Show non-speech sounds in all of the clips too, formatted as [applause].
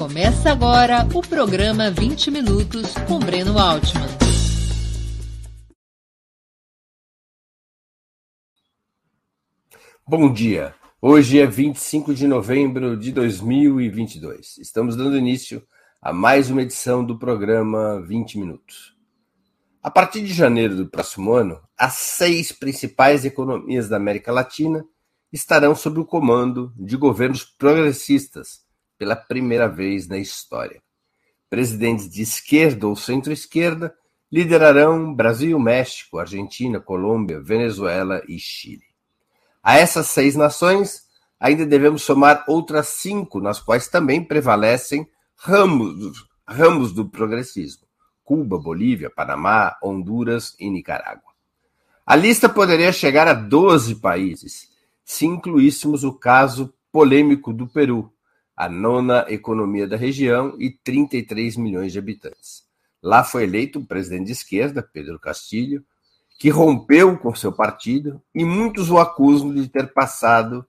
Começa agora o programa 20 Minutos com Breno Altman. Bom dia. Hoje é 25 de novembro de 2022. Estamos dando início a mais uma edição do programa 20 Minutos. A partir de janeiro do próximo ano, as seis principais economias da América Latina estarão sob o comando de governos progressistas pela primeira vez na história. Presidentes de esquerda ou centro-esquerda liderarão Brasil, México, Argentina, Colômbia, Venezuela e Chile. A essas seis nações, ainda devemos somar outras cinco, nas quais também prevalecem ramos, ramos do progressismo: Cuba, Bolívia, Panamá, Honduras e Nicarágua. A lista poderia chegar a 12 países, se incluíssemos o caso polêmico do Peru, a nona economia da região e 33 milhões de habitantes. Lá foi eleito um presidente de esquerda, Pedro Castilho, que rompeu com seu partido e muitos o acusam de ter passado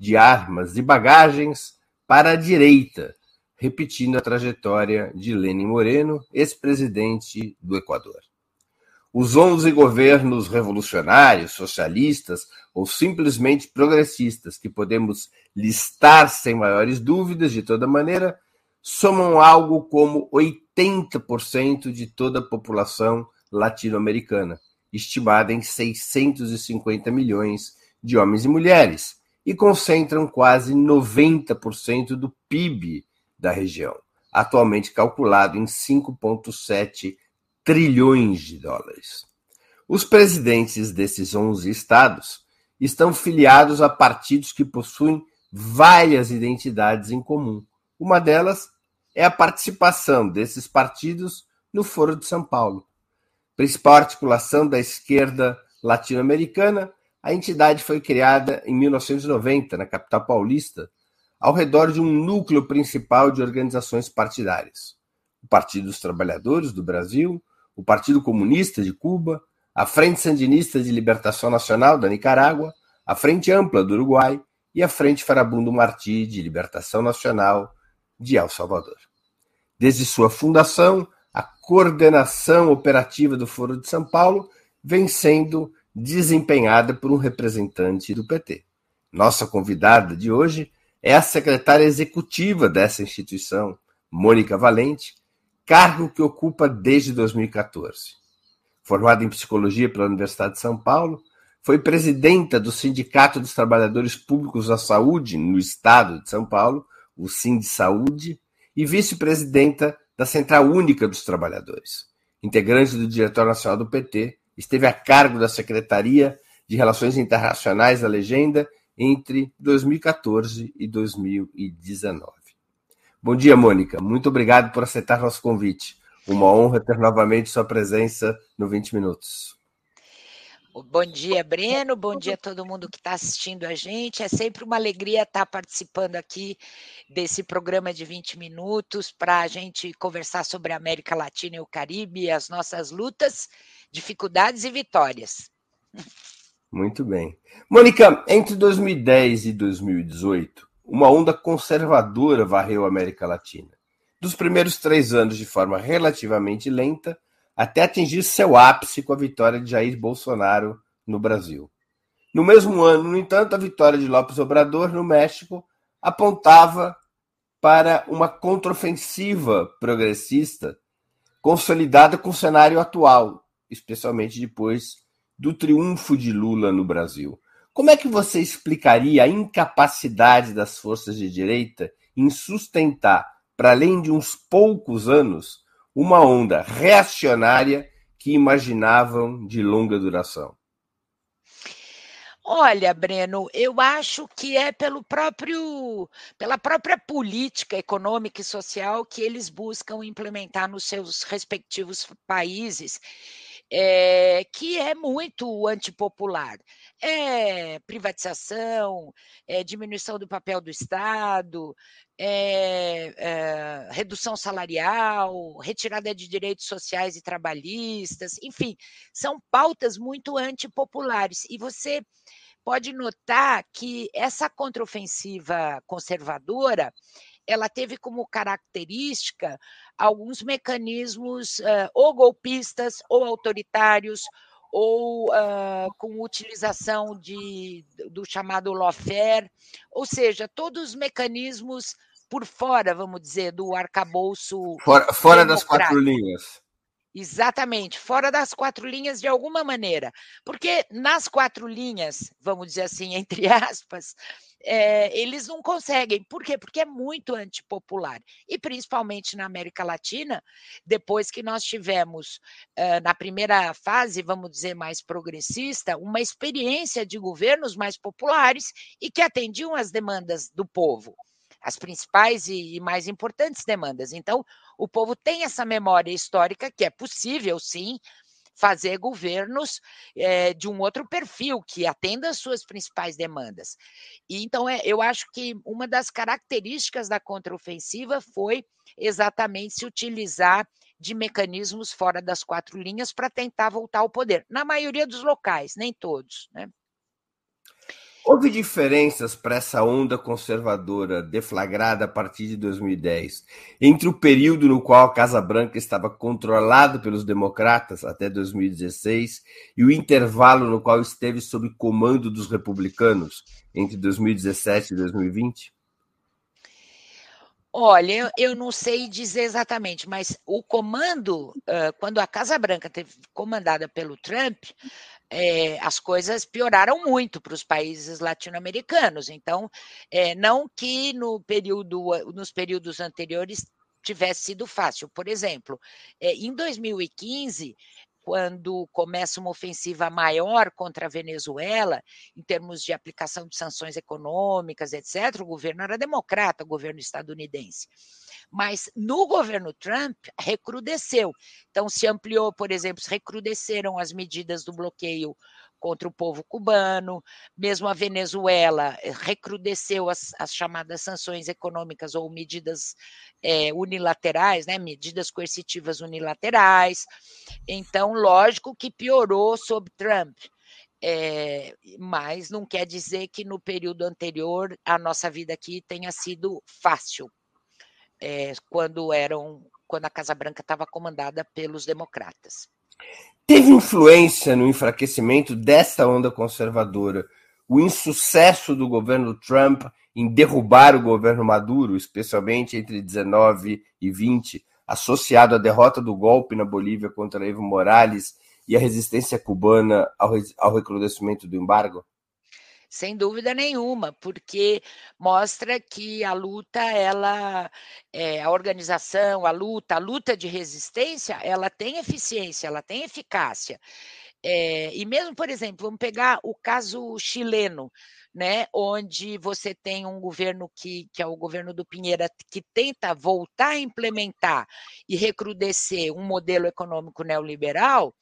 de armas e bagagens para a direita, repetindo a trajetória de Lenin Moreno, ex-presidente do Equador. Os 11 governos revolucionários, socialistas ou simplesmente progressistas que podemos listar sem maiores dúvidas, de toda maneira, somam algo como 80% de toda a população latino-americana, estimada em 650 milhões de homens e mulheres, e concentram quase 90% do PIB da região, atualmente calculado em 5,7 trilhões de dólares. Os presidentes desses 11 estados estão filiados a partidos que possuem várias identidades em comum. Uma delas é a participação desses partidos no Foro de São Paulo. Principal articulação da esquerda latino-americana, a entidade foi criada em 1990, na capital paulista, ao redor de um núcleo principal de organizações partidárias: o Partido dos Trabalhadores do Brasil, o Partido Comunista de Cuba, a Frente Sandinista de Libertação Nacional da Nicarágua, a Frente Ampla do Uruguai e a Frente Farabundo Martí de Libertação Nacional de El Salvador. Desde sua fundação, a coordenação operativa do Foro de São Paulo vem sendo desempenhada por um representante do PT. Nossa convidada de hoje é a secretária executiva dessa instituição, Mônica Valente, cargo que ocupa desde 2014. Formada em psicologia pela Universidade de São Paulo, foi presidenta do Sindicato dos Trabalhadores Públicos da Saúde no estado de São Paulo, o Sind Saúde, e vice-presidenta da Central Única dos Trabalhadores. Integrante do Diretório Nacional do PT, esteve a cargo da Secretaria de Relações Internacionais da Legenda entre 2014 e 2019. Bom dia, Mônica. Muito obrigado por aceitar nosso convite. Uma honra ter novamente sua presença no 20 Minutos. Bom dia, Breno. Bom dia a todo mundo que está assistindo a gente. É sempre uma alegria estar participando aqui desse programa de 20 minutos para a gente conversar sobre a América Latina e o Caribe, as nossas lutas, dificuldades e vitórias. Muito bem. Mônica, entre 2010 e 2018, uma onda conservadora varreu a América Latina. Dos primeiros três anos de forma relativamente lenta, até atingir seu ápice com a vitória de Jair Bolsonaro no Brasil. No mesmo ano, no entanto, a vitória de Lopes Obrador no México apontava para uma contraofensiva progressista consolidada com o cenário atual, especialmente depois do triunfo de Lula no Brasil. Como é que você explicaria a incapacidade das forças de direita em sustentar, para além de uns poucos anos, uma onda reacionária que imaginavam de longa duração? Olha, Breno, eu acho que é pelo próprio, pela própria política econômica e social que eles buscam implementar nos seus respectivos países, é, que é muito antipopular é privatização, é diminuição do papel do Estado, é, é, redução salarial, retirada de direitos sociais e trabalhistas, enfim, são pautas muito antipopulares. E você pode notar que essa contraofensiva conservadora ela teve como característica alguns mecanismos uh, ou golpistas ou autoritários ou uh, com utilização de, do chamado lawfare, ou seja, todos os mecanismos por fora, vamos dizer, do arcabouço. Fora, fora das quatro linhas. Exatamente, fora das quatro linhas de alguma maneira. Porque nas quatro linhas, vamos dizer assim, [laughs] entre aspas, é, eles não conseguem. Por quê? Porque é muito antipopular. E principalmente na América Latina, depois que nós tivemos, uh, na primeira fase, vamos dizer, mais progressista, uma experiência de governos mais populares e que atendiam às demandas do povo as principais e, mais importantes demandas. Então, o povo tem essa memória histórica que é possível, sim, fazer governos é, de um outro perfil que atenda às suas principais demandas. E, então, é, eu acho que uma das características da contraofensiva foi exatamente se utilizar de mecanismos fora das quatro linhas para tentar voltar ao poder. Na maioria dos locais, nem todos, né? Houve diferenças para essa onda conservadora deflagrada a partir de 2010 entre o período no qual a Casa Branca estava controlada pelos democratas até 2016 e o intervalo no qual esteve sob comando dos republicanos entre 2017 e 2020? Olha, eu não sei dizer exatamente, mas o comando, quando a Casa Branca teve comandada pelo Trump, é, as coisas pioraram muito para os países latino-americanos. Então, é, não que no período, nos períodos anteriores tivesse sido fácil. Por exemplo, é, em 2015, quando começa uma ofensiva maior contra a Venezuela, em termos de aplicação de sanções econômicas, etc., o governo era democrata, o governo estadunidense. Mas no governo Trump, recrudesceu. Então, se ampliou, por exemplo, recrudesceram as medidas do bloqueio contra o povo cubano, mesmo a Venezuela eh, recrudesceu as, as chamadas sanções econômicas ou medidas é, unilaterais, né, medidas coercitivas unilaterais. Então, lógico que piorou sob Trump. É, mas não quer dizer que no período anterior a nossa vida aqui tenha sido fácil, é, quando eram quando a Casa Branca estava comandada pelos democratas. Teve influência no enfraquecimento dessa onda conservadora o insucesso do governo Trump em derrubar o governo Maduro, especialmente entre 19 e 20, associado à derrota do golpe na Bolívia contra Evo Morales e a resistência cubana ao, ao recrudescimento do embargo? Sem dúvida nenhuma, porque mostra que a luta, ela, é, a organização, a luta, a luta de resistência, ela tem eficiência, ela tem eficácia. É, e mesmo, por exemplo, vamos pegar o caso chileno, né, onde você tem um governo que, que é o governo do Pinheira, que tenta voltar a implementar e recrudescer um modelo econômico neoliberal,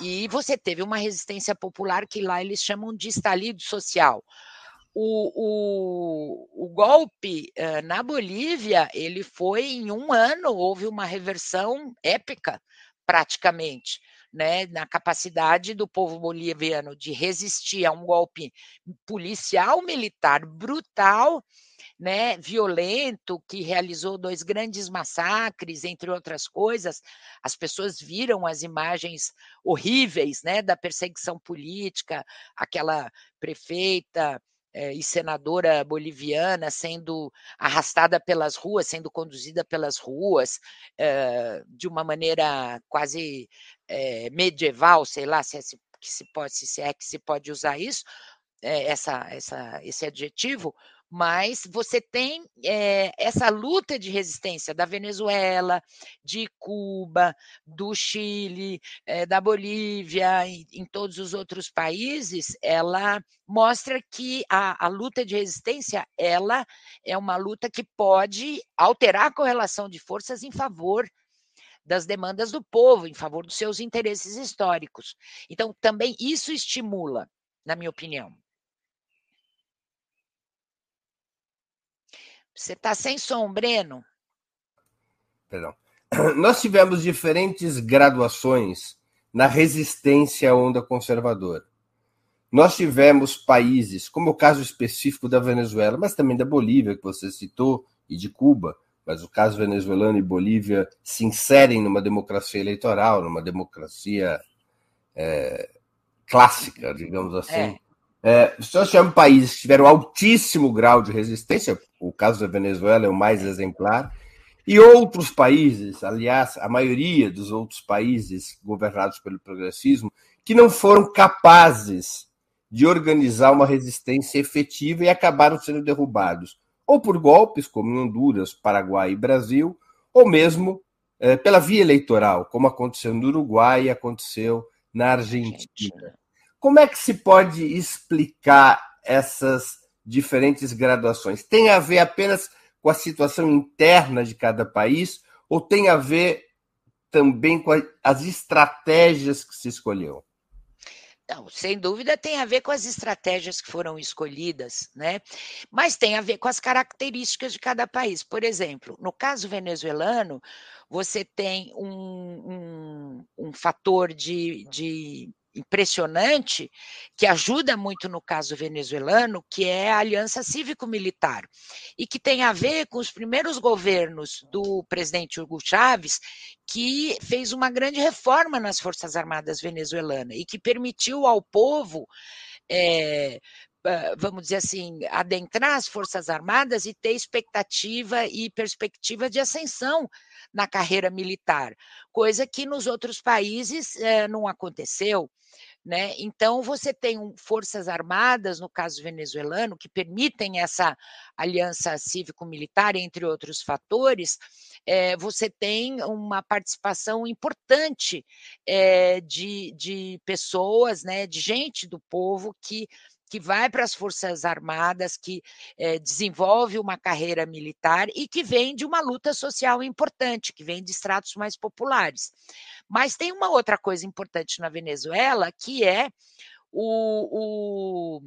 e você teve uma resistência popular que lá eles chamam de estalido social. O, o, o, golpe uh, na Bolívia, ele foi em um ano, houve uma reversão épica, praticamente, né, na capacidade do povo boliviano de resistir a um golpe policial militar brutal né, violento, que realizou dois grandes massacres, entre outras coisas. As pessoas viram as imagens horríveis né, da perseguição política, aquela prefeita eh, e senadora boliviana sendo arrastada pelas ruas, sendo conduzida pelas ruas eh, de uma maneira quase eh, medieval, sei lá se é, se, se, pode, se é que se pode usar isso, essa, essa, esse adjetivo, mas você tem é, essa luta de resistência da Venezuela, de Cuba, do Chile, é, da Bolívia, em, em, todos os outros países, ela mostra que a, a luta de resistência ela é uma luta que pode alterar a correlação de forças em favor das demandas do povo, em favor dos seus interesses históricos. Então, também isso estimula, na minha opinião. Você está sem som, Breno? Perdão. [clears throat] Nós tivemos diferentes graduações na resistência à onda conservadora. Nós tivemos países, como o caso específico da Venezuela, mas também da Bolívia, que você citou, e de Cuba, mas o caso venezuelano e Bolívia se inserem numa democracia eleitoral, numa democracia é, clássica, digamos assim. É. É, se nós tivermos países que tiveram altíssimo grau de resistência, o caso da Venezuela é o mais exemplar, e outros países, aliás, a maioria dos outros países governados pelo progressismo, que não foram capazes de organizar uma resistência efetiva e acabaram sendo derrubados, ou por golpes, como em Honduras, Paraguai e Brasil, ou mesmo é, pela via eleitoral, como aconteceu no Uruguai e aconteceu na Argentina. Como é que se pode explicar essas diferentes graduações? Tem a ver apenas com a situação interna de cada país ou tem a ver também com as estratégias que se escolheu? Não, sem dúvida tem a ver com as estratégias que foram escolhidas, né? Mas tem a ver com as características de cada país. Por exemplo, no caso venezuelano, você tem um, um, um fator de, de impressionante, que ajuda muito no caso venezuelano, que é a aliança cívico-militar, e que tem a ver com os primeiros governos do presidente Hugo Chávez, que fez uma grande reforma nas Forças Armadas venezuelanas e que permitiu ao povo. É, vamos dizer assim, adentrar as Forças Armadas e ter expectativa e perspectiva de ascensão na carreira militar, coisa que nos outros países é, não aconteceu. Né? Então, você tem um, forças armadas, no caso venezuelano, que permitem essa aliança cívico-militar, entre outros fatores, é, você tem uma participação importante é, de, de pessoas, né, de gente do povo que que vai para as Forças Armadas, que é, desenvolve uma carreira militar e que vem de uma luta social importante, que vem de estratos mais populares. Mas tem uma outra coisa importante na Venezuela, que é o, o,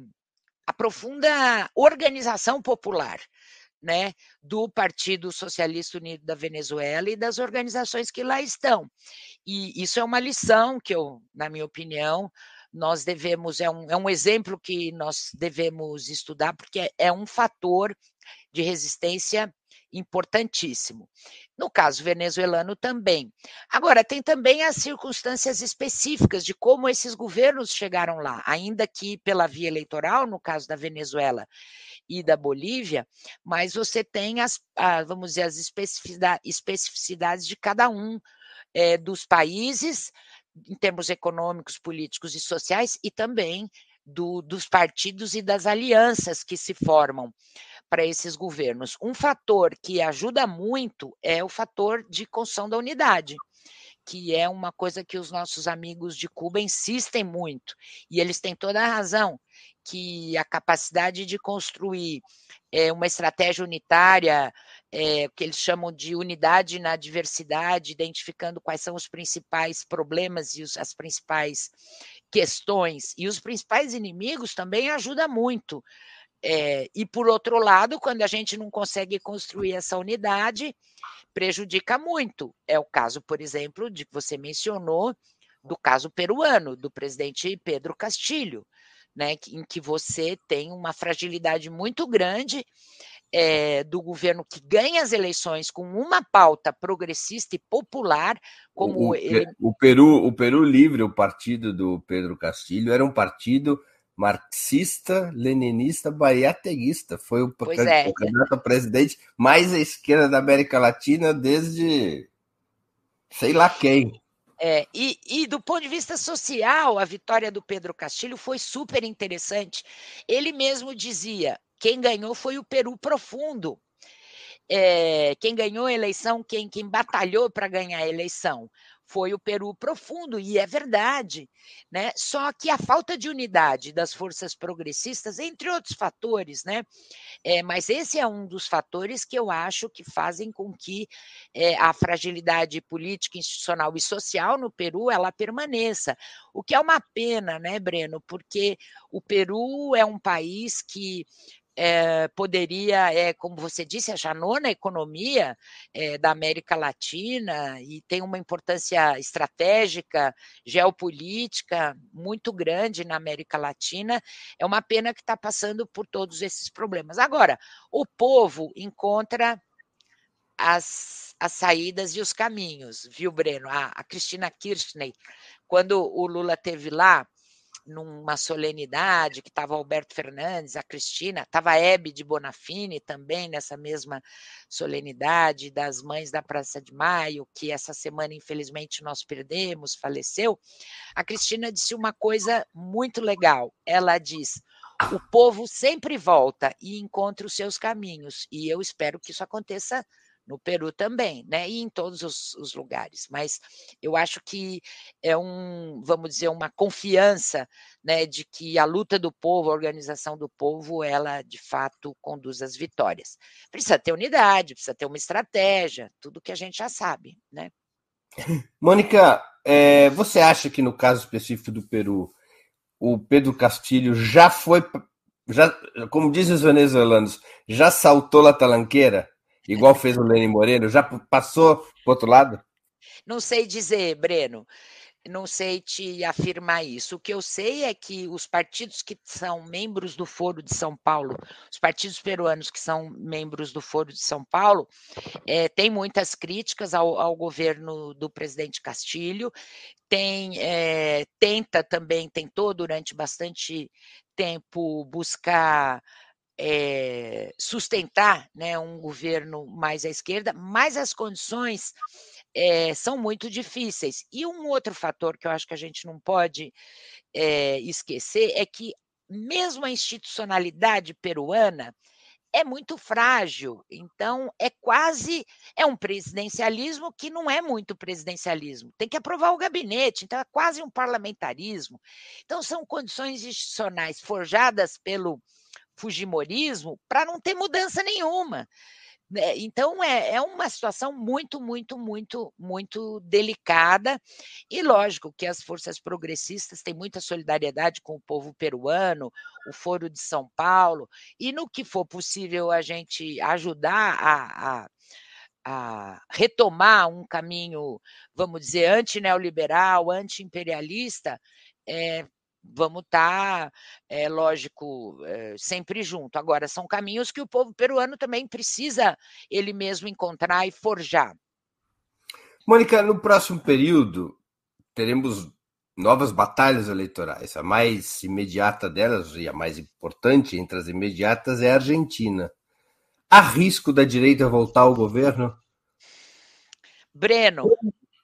a profunda organização popular. Né, do Partido Socialista Unido da Venezuela e das organizações que lá estão. E isso é uma lição que eu, na minha opinião, nós devemos, é um, é um exemplo que nós devemos estudar, porque é, um fator de resistência importantíssimo. No caso venezuelano também. Agora, tem também as circunstâncias específicas de como esses governos chegaram lá, ainda que pela via eleitoral, no caso da Venezuela e da Bolívia, mas você tem as, vamos dizer, as especificidades de cada um é, dos países, em termos econômicos, políticos e sociais, e também do, dos partidos e das alianças que se formam para esses governos. Um fator que ajuda muito é o fator de construção da unidade, que é uma coisa que os nossos amigos de Cuba insistem muito, e eles têm toda a razão, que a capacidade de construir é, uma estratégia unitária, é, que eles chamam de unidade na diversidade, identificando quais são os principais problemas e os, as principais questões e os principais inimigos também ajuda muito. É, e por outro lado, quando a gente não consegue construir essa unidade, prejudica muito. É o caso, por exemplo, de que você mencionou, do caso peruano, do presidente Pedro Castilho né, em que você tem uma fragilidade muito grande é, do governo que ganha as eleições com uma pauta progressista e popular, como o, ele... o Peru, o Peru Livre, o partido do Pedro Castilho, era um partido marxista, leninista, baiateguista. Foi o, é. o candidato a presidente mais à esquerda da América Latina desde sei lá quem. É, e, e, do ponto de vista social, a vitória do Pedro Castilho foi super interessante. Ele mesmo dizia: quem ganhou foi o Peru profundo. É, quem ganhou a eleição, quem, quem batalhou para ganhar a eleição, foi o Peru profundo, e é verdade. Né? Só que a falta de unidade das forças progressistas, entre outros fatores, né? É, mas esse é um dos fatores que eu acho que fazem com que é, a fragilidade política, institucional e social no Peru ela permaneça. O que é uma pena, né, Breno? Porque o Peru é um país que é, poderia, é, como você disse, a nona economia é, da América Latina e tem uma importância estratégica, geopolítica muito grande na América Latina. É uma pena que está passando por todos esses problemas. Agora, o povo encontra as, as saídas e os caminhos, viu, Breno? A, a Cristina Kirchner, quando o Lula teve lá, numa solenidade, que estava Alberto Fernandes, a Cristina, estava Hebe de Bonafini também nessa mesma solenidade das Mães da Praça de Maio, que essa semana, infelizmente, nós perdemos, faleceu. A Cristina disse uma coisa muito legal. Ela diz: o povo sempre volta e encontra os seus caminhos, e eu espero que isso aconteça no Peru também, né? E em todos os, os, lugares. Mas eu acho que é um, vamos dizer, uma confiança, né, de que a luta do povo, a organização do povo, ela de fato conduz às vitórias. Precisa ter unidade, precisa ter uma estratégia, tudo que a gente já sabe, né? [laughs] Mônica, é, você acha que no caso específico do Peru, o Pedro Castilho já foi, já, como dizem os venezuelanos, já saltou a talanqueira? Igual fez o Lênin Moreno, já passou para outro lado? Não sei dizer, Breno. Não sei te afirmar isso. O que eu sei é que os partidos que são membros do Foro de São Paulo, os partidos peruanos que são membros do Foro de São Paulo, é, têm muitas críticas ao, ao, governo do presidente Castilho, tem, é, tenta também, tentou durante bastante tempo buscar é, sustentar né, um governo mais à esquerda, mas as condições é, são muito difíceis. E um outro fator que eu acho que a gente não pode é, esquecer é que, mesmo a institucionalidade peruana, é muito frágil. Então, é quase é um presidencialismo que não é muito presidencialismo. Tem que aprovar o gabinete, então é quase um parlamentarismo. Então, são condições institucionais forjadas pelo fujimorismo para não ter mudança nenhuma. Né? Então, é, é uma situação muito, muito, muito, muito delicada. E lógico que as forças progressistas têm muita solidariedade com o povo peruano, o Foro de São Paulo, e no que for possível a gente ajudar a, a a retomar um caminho, vamos dizer, anti-neoliberal, anti-imperialista, é, vamos estar, tá, é lógico, é, sempre junto. Agora, são caminhos que o povo peruano também precisa ele mesmo encontrar e forjar. Mônica, no próximo período teremos novas batalhas eleitorais. A mais imediata delas, e a mais importante entre as imediatas, é a Argentina. Há risco da direita voltar ao governo? Breno,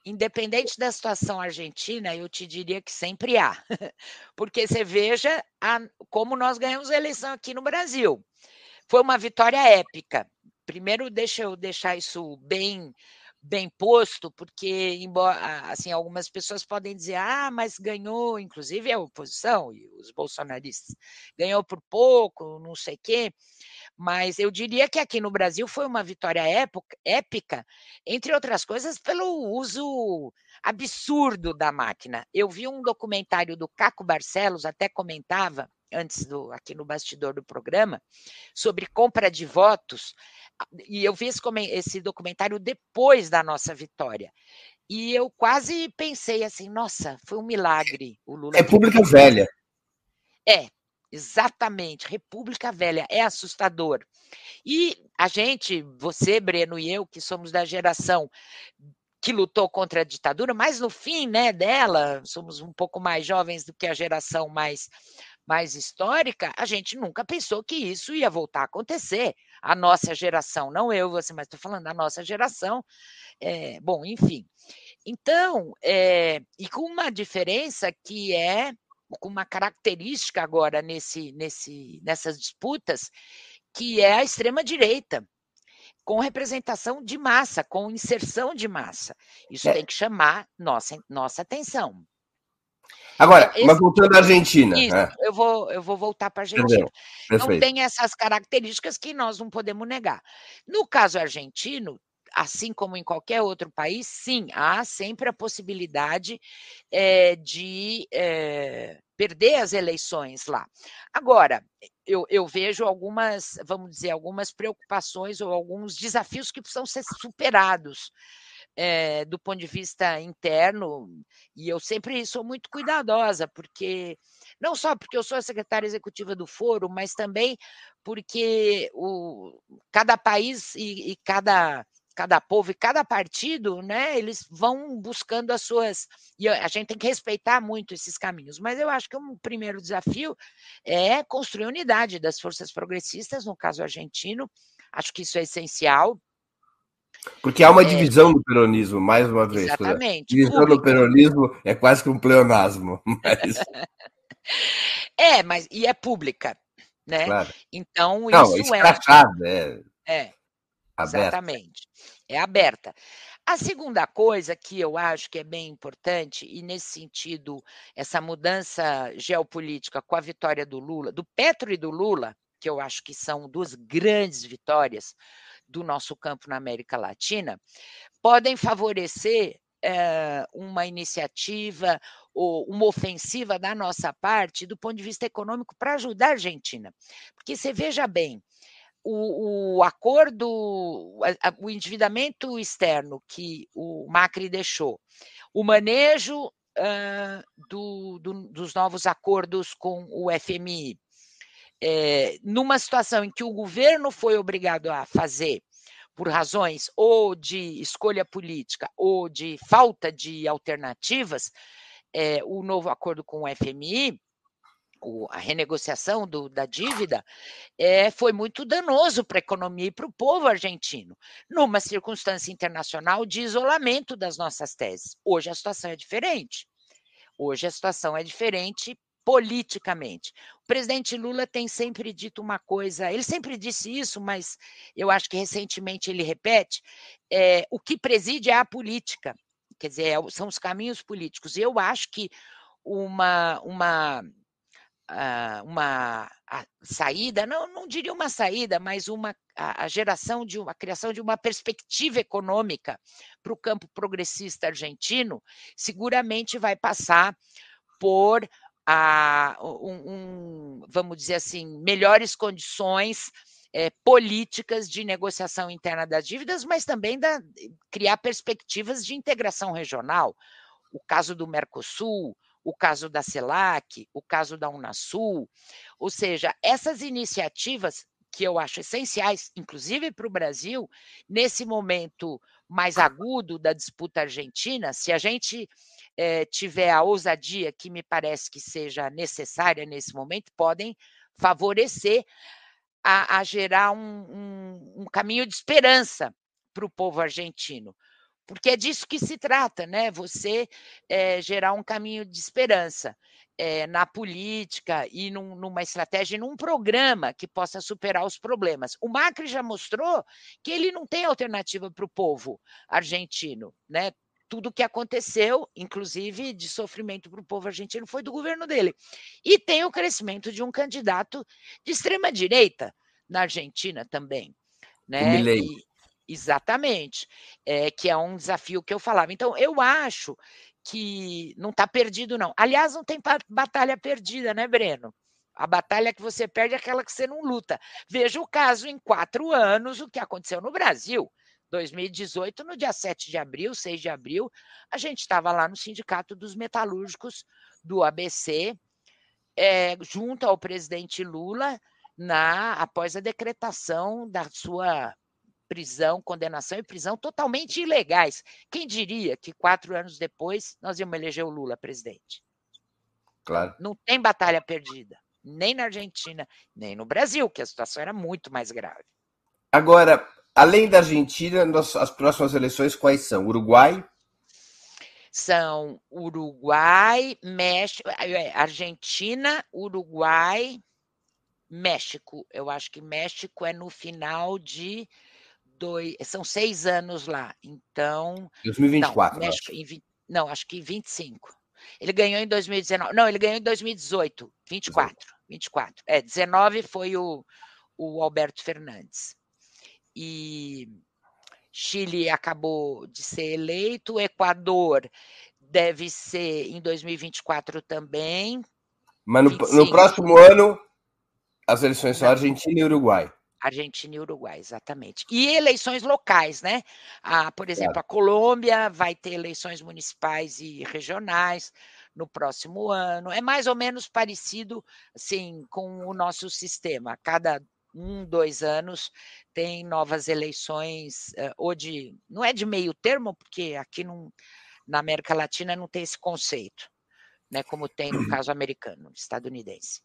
independente da situação argentina, eu te diria que sempre há. [laughs] Porque você veja a, como nós ganhamos a eleição aqui no Brasil. Foi uma vitória épica. Primeiro, deixa eu deixar isso bem bem posto, porque embora assim algumas pessoas podem dizer ah, mas ganhou, inclusive a oposição e os bolsonaristas ganhou por pouco, não sei quê. Mas eu diria que aqui no Brasil foi uma vitória épica, entre outras coisas, pelo uso absurdo da máquina. Eu vi um documentário do Caco Barcelos, até comentava antes do aqui no bastidor do programa, sobre compra de votos, e eu vi esse, esse documentário depois da nossa vitória. E eu quase pensei assim, nossa, foi um milagre o Lula. República Velha. É, Exatamente, República Velha, é assustador. E a gente, você, Breno e eu, que somos da geração que lutou contra a ditadura, mas no fim, né, dela, somos um pouco mais jovens do que a geração mais mais histórica, a gente nunca pensou que isso ia voltar a acontecer. A nossa geração, não eu, você, mas estou falando da nossa geração. É, bom, enfim. Então, é, e com uma diferença que é com uma característica agora nesse, nesse, nessas disputas, que é a extrema-direita, com representação de massa, com inserção de massa. Isso é. tem que chamar nossa, nossa atenção. Agora, Esse, mas voltando à Argentina. Isso, é. eu, vou, eu vou voltar para a Argentina. Não tem essas características que nós não podemos negar. No caso argentino, assim como em qualquer outro país, sim, há sempre a possibilidade é, de é, perder as eleições lá. Agora, eu, eu, vejo algumas, vamos dizer, algumas preocupações ou alguns desafios que precisam ser superados. É, do ponto de vista interno, e eu sempre sou muito cuidadosa, porque não só porque eu sou a secretária executiva do foro, mas também porque o, cada país e, e cada cada povo e cada partido, né, eles vão buscando as suas. E a gente tem que respeitar muito esses caminhos. Mas eu acho que um primeiro desafio é construir unidade das forças progressistas, no caso argentino. Acho que isso é essencial. Porque há uma é, divisão no peronismo, mais uma vez. Exatamente. Divisão no peronismo é quase que um pleonasmo. [laughs] Mas... [laughs] é, mas e é pública, né? Claro. Então, Não, isso é. É, é aberta. exatamente. É aberta. A segunda coisa que eu acho que é bem importante, e nesse sentido, essa mudança geopolítica com a vitória do Lula, do Petro e do Lula, que eu acho que são duas grandes vitórias do nosso campo na América Latina, podem favorecer é, uma iniciativa ou uma ofensiva da nossa parte do ponto de vista econômico para ajudar a Argentina. Porque você veja bem, o, o acordo, o endividamento externo que o Macri deixou, o manejo uh, do, do, dos novos acordos com o FMI, é, numa situação em que o governo foi obrigado a fazer por razões ou de escolha política ou de falta de alternativas, é, o novo acordo com o FMI, o, a renegociação do, da dívida, é, foi muito danoso para a economia e para o povo argentino, numa circunstância internacional de isolamento das nossas teses. Hoje a situação é diferente. Hoje a situação é diferente politicamente. O presidente Lula tem sempre dito uma coisa, ele sempre disse isso, mas eu acho que recentemente ele repete: é, o que preside é a política, quer dizer, é são os caminhos políticos. E eu acho que uma, uma, ah, uma saída, não, não diria uma saída, mas uma a, a geração de uma a criação de uma perspectiva econômica para o campo progressista argentino, seguramente vai passar por a um, um, vamos dizer assim, melhores condições é, políticas de negociação interna das dívidas, mas também da, criar perspectivas de integração regional. O caso do Mercosul, o caso da CELAC, o caso da Unasul, ou seja, essas iniciativas que eu acho essenciais, inclusive para o Brasil, nesse momento mais agudo da disputa argentina, se a gente é, tiver a ousadia que me parece que seja necessária nesse momento, podem favorecer a, a gerar um, um, um caminho de esperança para o povo argentino. Porque é disso que se trata, né? Você é, gerar um caminho de esperança é, na política e num, numa estratégia, num programa que possa superar os problemas. O Macri já mostrou que ele não tem alternativa para o povo argentino, né? tudo o que aconteceu, inclusive de sofrimento para o povo argentino, foi do governo dele. E tem o crescimento de um candidato de extrema direita na Argentina também. Né? E, exatamente. É, que é um desafio que eu falava. Então, eu acho que não está perdido, não. Aliás, não tem batalha perdida, né, Breno? A batalha que você perde é aquela que você não luta. Veja o caso em quatro anos, o que aconteceu no Brasil. 2018, no dia 7 de abril, 6 de abril, a gente estava lá no Sindicato dos Metalúrgicos do ABC, é, junto ao presidente Lula, na após a decretação da sua prisão, condenação e prisão totalmente ilegais. Quem diria que quatro anos depois nós íamos eleger o Lula presidente? Claro. Não tem batalha perdida, nem na Argentina, nem no Brasil, que a situação era muito mais grave. Agora, Além da Argentina, as próximas eleições quais são? Uruguai? São Uruguai, México, é, Argentina, Uruguai, México. Eu acho que México é no final de dois. São seis anos lá. Então. 2024. Não, México, acho. não, acho que 25. Ele ganhou em 2019. Não, ele ganhou em 2018. 24. 24. É, 19 foi o, o Alberto Fernandes e Chile acabou de ser eleito, Equador deve ser em 2024 também. Mas no, no próximo ano, as eleições são Argentina e Uruguai. Argentina e Uruguai, exatamente. E eleições locais, né? Ah, por exemplo, claro. a Colômbia vai ter eleições municipais e regionais no próximo ano. É mais ou menos parecido assim com o nosso sistema. Cada um, dois anos, tem novas eleições, uh, ou de. Não é de meio termo, porque aqui não, na América Latina não tem esse conceito, né, como tem no [clears throat] caso americano, estadunidense.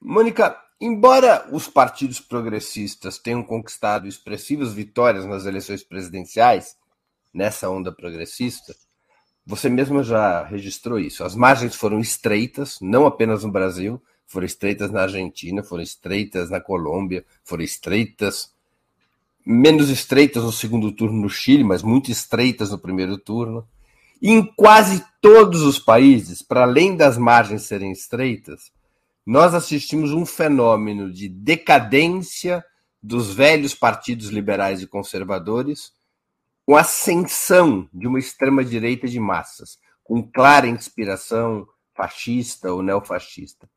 Mônica, embora os partidos progressistas tenham conquistado expressivas vitórias nas eleições presidenciais, nessa onda progressista, você mesma já registrou isso. As margens foram estreitas, não apenas no Brasil, foram estreitas na Argentina, foram estreitas na Colômbia, foram estreitas, menos estreitas no segundo turno no Chile, mas muito estreitas no primeiro turno. E em quase todos os países, para além das margens serem estreitas, nós assistimos um fenômeno de decadência dos velhos partidos liberais e conservadores, com ascensão de uma extrema-direita de massas, com clara inspiração fascista ou neofascista.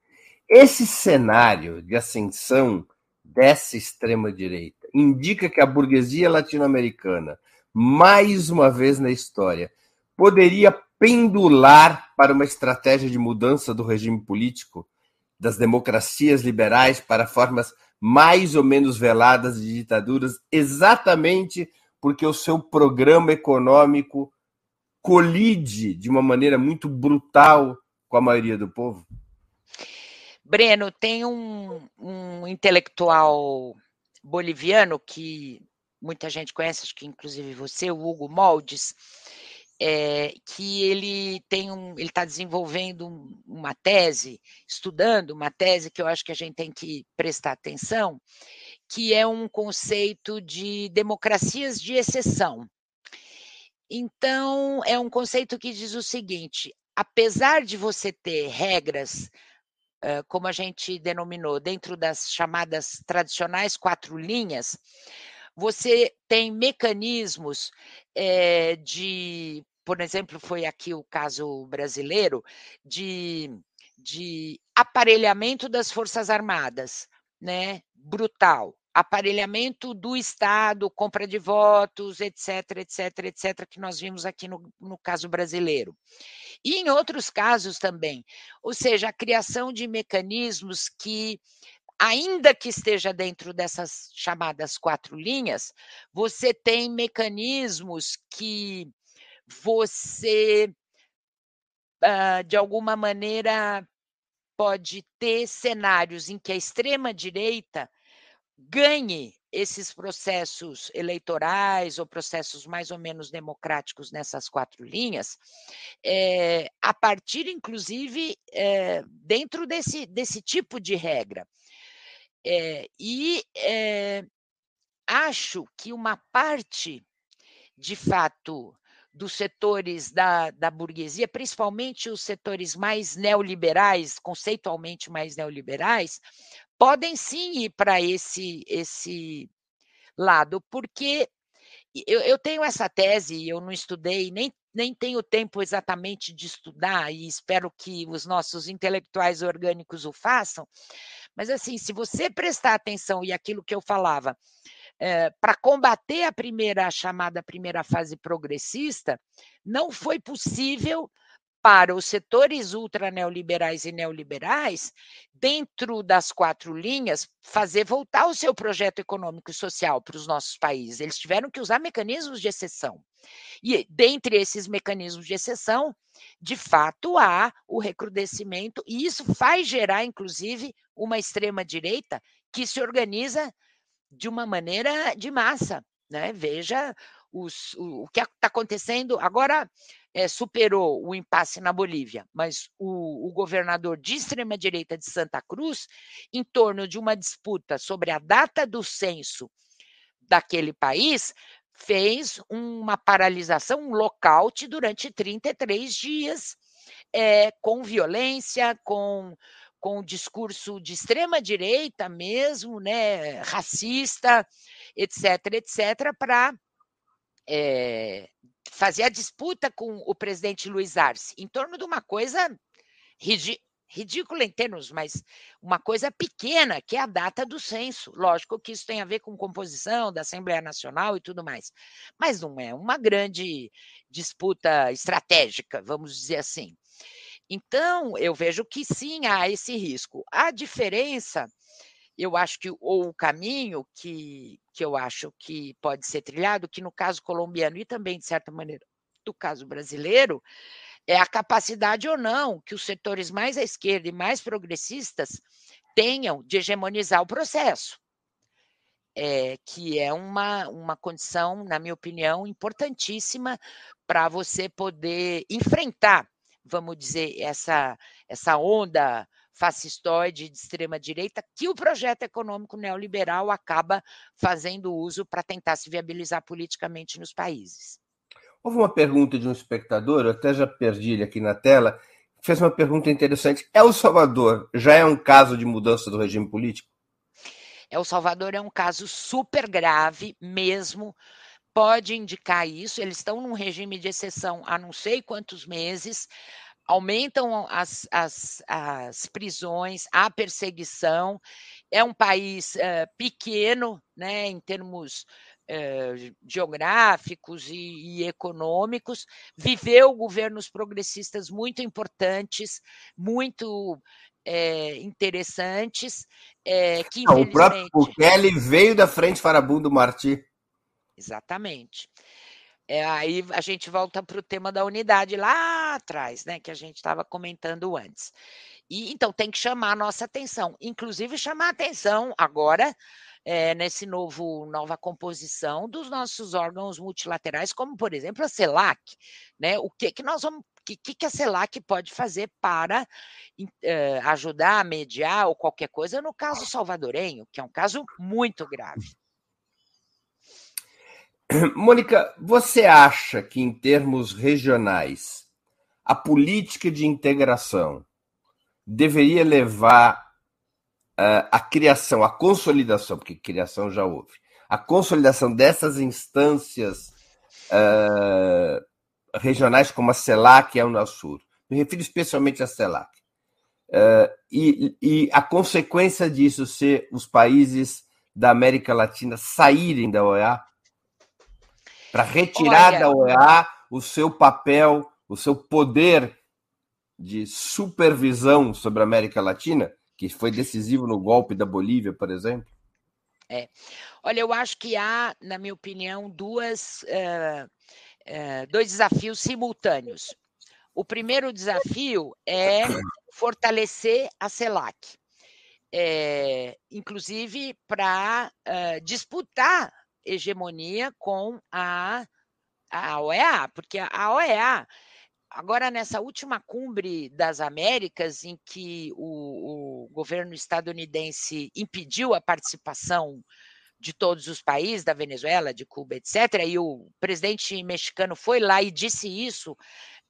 Esse cenário de ascensão dessa extrema-direita indica que a burguesia latino-americana, mais uma vez na história, poderia pendular para uma estratégia de mudança do regime político das democracias liberais para formas mais ou menos veladas de ditaduras, exatamente porque o seu programa econômico colide de uma maneira muito brutal com a maioria do povo? Breno, tem um, um intelectual boliviano que muita gente conhece, acho que inclusive você, o Hugo Moldes, é, que ele tem um, ele está desenvolvendo uma tese, estudando uma tese que eu acho que a gente tem que prestar atenção, que é um conceito de democracias de exceção. Então, é um conceito que diz o seguinte: apesar de você ter regras, como a gente denominou, dentro das chamadas tradicionais quatro linhas, você tem mecanismos é, de por exemplo, foi aqui o caso brasileiro de, de aparelhamento das Forças Armadas, né? Brutal. Aparelhamento do Estado, compra de votos, etc, etc, etc, que nós vimos aqui no, no caso brasileiro. E em outros casos também. Ou seja, a criação de mecanismos que ainda que esteja dentro dessas chamadas quatro linhas, você tem mecanismos que você, uh, de alguma maneira, pode ter cenários em que a extrema-direita ganhe esses processos eleitorais ou processos mais ou menos democráticos nessas quatro linhas, é, a partir, inclusive, é, dentro desse, desse tipo de regra. É, e acho que uma parte, de fato, dos setores da, da burguesia, principalmente os setores mais neoliberais, conceitualmente mais neoliberais, podem sim ir para esse, esse lado, porque eu, eu tenho essa tese, eu não estudei, nem, nem tenho tempo exatamente de estudar, e espero que os nossos intelectuais orgânicos o façam, mas assim, se você prestar atenção, e aquilo que eu falava, é, para combater a primeira a chamada primeira fase progressista, não foi possível para os setores ultra neoliberais e neoliberais, dentro das quatro linhas, fazer voltar o seu projeto econômico e social para os nossos países. Eles tiveram que usar mecanismos de exceção. E dentre esses mecanismos de exceção, de fato, há o recrudescimento, e isso faz gerar, inclusive, uma extrema-direita que se organiza de uma maneira de massa. Né? Veja os, o, o, que está acontecendo. Agora é, superou o impasse na Bolívia, mas o, o governador de extrema-direita de Santa Cruz, em torno de uma disputa sobre a data do censo daquele país, fez uma paralisação, um lockout durante 33 dias, é, com violência, com com o discurso de extrema direita mesmo, né, racista, etc, etc, para é, fazer a disputa com o presidente Luiz Arce em torno de uma coisa ridícula em termos, mas uma coisa pequena, que é a data do censo. Lógico que isso tem a ver com composição da Assembleia Nacional e tudo mais, mas não é uma grande disputa estratégica, vamos dizer assim. Então, eu vejo que sim há esse risco. A diferença, eu acho que ou o caminho que, que eu acho que pode ser trilhado, que no caso colombiano e também, de certa maneira, do caso brasileiro, é a capacidade ou não que os setores mais à esquerda e mais progressistas tenham de hegemonizar o processo. É, que é uma, uma condição, na minha opinião, importantíssima para você poder enfrentar, vamos dizer, essa, essa onda fascistoide de extrema-direita que o projeto econômico neoliberal acaba fazendo uso para tentar se viabilizar politicamente nos países. Houve uma pergunta de um espectador, eu até já perdi ele aqui na tela, fez uma pergunta interessante. El Salvador já é um caso de mudança do regime político? El Salvador é um caso super grave mesmo, pode indicar isso. Eles estão num regime de exceção há não sei quantos meses aumentam as, as, as prisões, a perseguição. É um país uh, pequeno, né, em termos uh, geográficos e, e, econômicos, viveu governos progressistas muito importantes, muito é, interessantes, é, que Não. O próprio Kelly veio da frente Farabundo Martí. Exatamente. É, aí a gente volta para o tema da unidade lá atrás, né, que a gente estava comentando antes. E então tem que chamar a nossa atenção, inclusive chamar a atenção agora é, nesse novo nova composição dos nossos órgãos multilaterais, como por exemplo a CELAC, né? O que que nós vamos que, que a CELAC pode fazer para é, ajudar a mediar ou qualquer coisa no caso salvadorenho, que é um caso muito grave. [clears throat] Mônica, você acha que, em termos regionais, a política de integração deveria levar uh, à criação, à consolidação, porque criação já houve, a consolidação dessas instâncias uh, regionais como a CELAC e a Unasur? Me refiro especialmente à CELAC. Uh, e, e a consequência disso ser os países da América Latina saírem da OEA? Para retirar Olha, da OEA o seu papel, o seu poder de supervisão sobre a América Latina, que foi decisivo no golpe da Bolívia, por exemplo? É. Olha, eu acho que há, na minha opinião, duas, uh, uh, dois desafios simultâneos. O primeiro desafio é fortalecer a CELAC, é, inclusive para uh, disputar hegemonia com a, a OEA, porque a OEA, agora nessa última cumbre das Américas, em que o, o governo estadunidense impediu a participação de todos os países, da Venezuela, de Cuba, etc., e o presidente mexicano foi lá e disse isso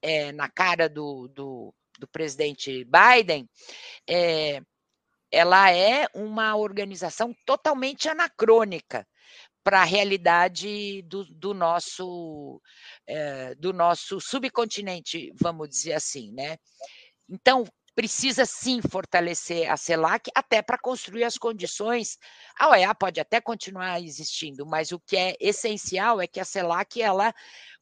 é, na cara do, do, do presidente Biden, é, ela é uma organização totalmente anacrônica para a realidade do, do nosso é, do nosso subcontinente, vamos dizer assim, né? Então precisa sim fortalecer a CELAC até para construir as condições. A OEA pode até continuar existindo, mas o que é essencial é que a CELAC ela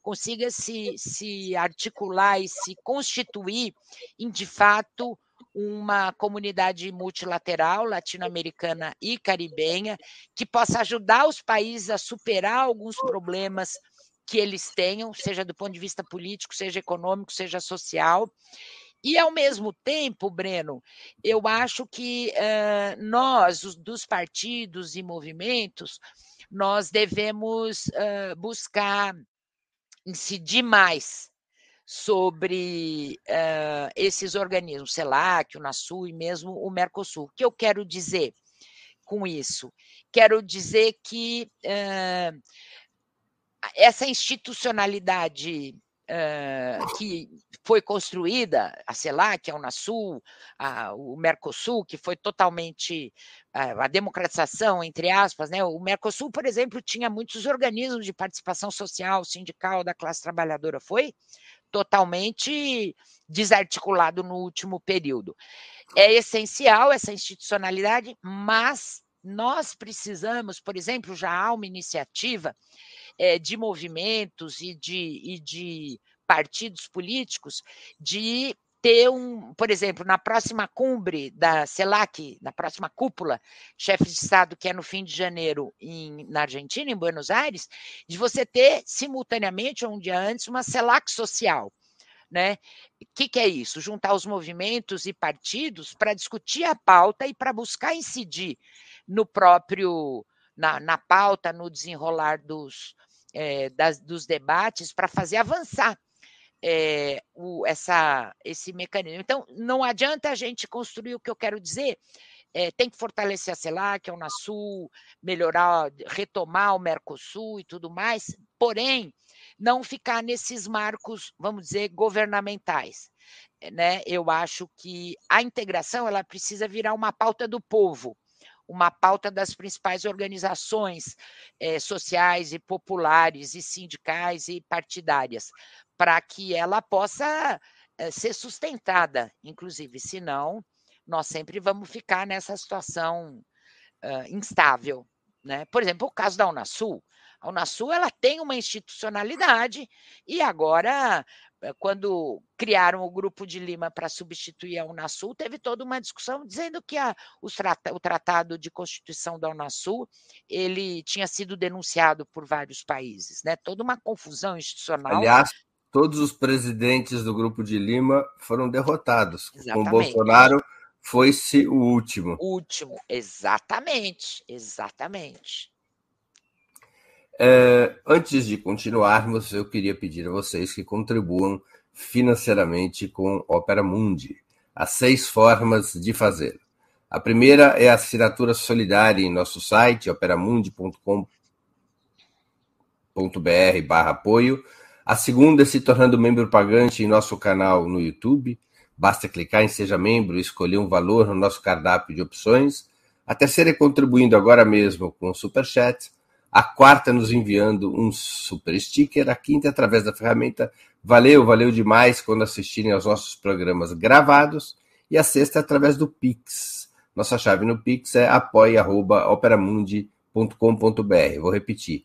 consiga se, se articular e se constituir em de fato uma comunidade multilateral latino-americana e caribenha que possa ajudar os países a superar alguns problemas que eles tenham, seja do ponto de vista político, seja econômico, seja social. E, ao mesmo tempo, Breno, eu acho que uh, nós, os, dos partidos e movimentos, nós devemos uh, buscar incidir mais sobre uh, esses organismos, CELAC, o NASU e mesmo o Mercosul. O que eu quero dizer com isso? Quero dizer que uh, essa institucionalidade uh, que foi construída, a CELAC, a Unasul, a, o Mercosul, que foi totalmente a, a democratização, entre aspas, né? O Mercosul, por exemplo, tinha muitos organismos de participação social, sindical da classe trabalhadora, foi totalmente desarticulado no último período. É essencial essa institucionalidade, mas nós precisamos, por exemplo, já há uma iniciativa é, de movimentos e de, e de partidos políticos de ter um, por exemplo, na próxima cumbre da CELAC, na próxima cúpula, chefe de Estado, que é no fim de janeiro em, na Argentina, em Buenos Aires, de você ter simultaneamente, um dia antes, uma CELAC social. Né? O que, que é isso? Juntar os movimentos e partidos para discutir a pauta e para buscar incidir no próprio, na, na pauta, no desenrolar dos, é, das, dos debates, para fazer avançar é, o, essa, esse mecanismo. Então, não adianta a gente construir o que eu quero dizer. É, tem que fortalecer a CELAC, a Unasul, melhorar, retomar o Mercosul e tudo mais, porém, não ficar nesses marcos, vamos dizer, governamentais. Né? Eu acho que a integração ela precisa virar uma pauta do povo uma pauta das principais organizações eh, sociais e populares e sindicais e partidárias, para que ela possa eh, ser sustentada, inclusive, senão nós sempre vamos ficar nessa situação uh, instável. Né? Por exemplo, o caso da Unasul. A Unasul ela tem uma institucionalidade e agora eh, quando criaram o Grupo de Lima para substituir a Unasul, teve toda uma discussão dizendo que a, trata, o Tratado de Constituição da Unasul ele tinha sido denunciado por vários países, né? Toda uma confusão institucional. Aliás, todos os presidentes do Grupo de Lima foram derrotados. Exatamente. Com Bolsonaro foi-se o último. O último, exatamente, exatamente. É, antes de continuarmos, eu queria pedir a vocês que contribuam financeiramente com Opera Mundi. Há seis formas de fazer. A primeira é a assinatura solidária em nosso site, operamundi.com.br barra apoio. A segunda é se tornando membro pagante em nosso canal no YouTube. Basta clicar em Seja Membro e escolher um valor no nosso cardápio de opções. A terceira é contribuindo agora mesmo com o Super Chat a quarta nos enviando um super sticker, a quinta através da ferramenta Valeu, valeu demais quando assistirem aos nossos programas gravados, e a sexta através do Pix. Nossa chave no Pix é apoia.operamundi.com.br. Vou repetir.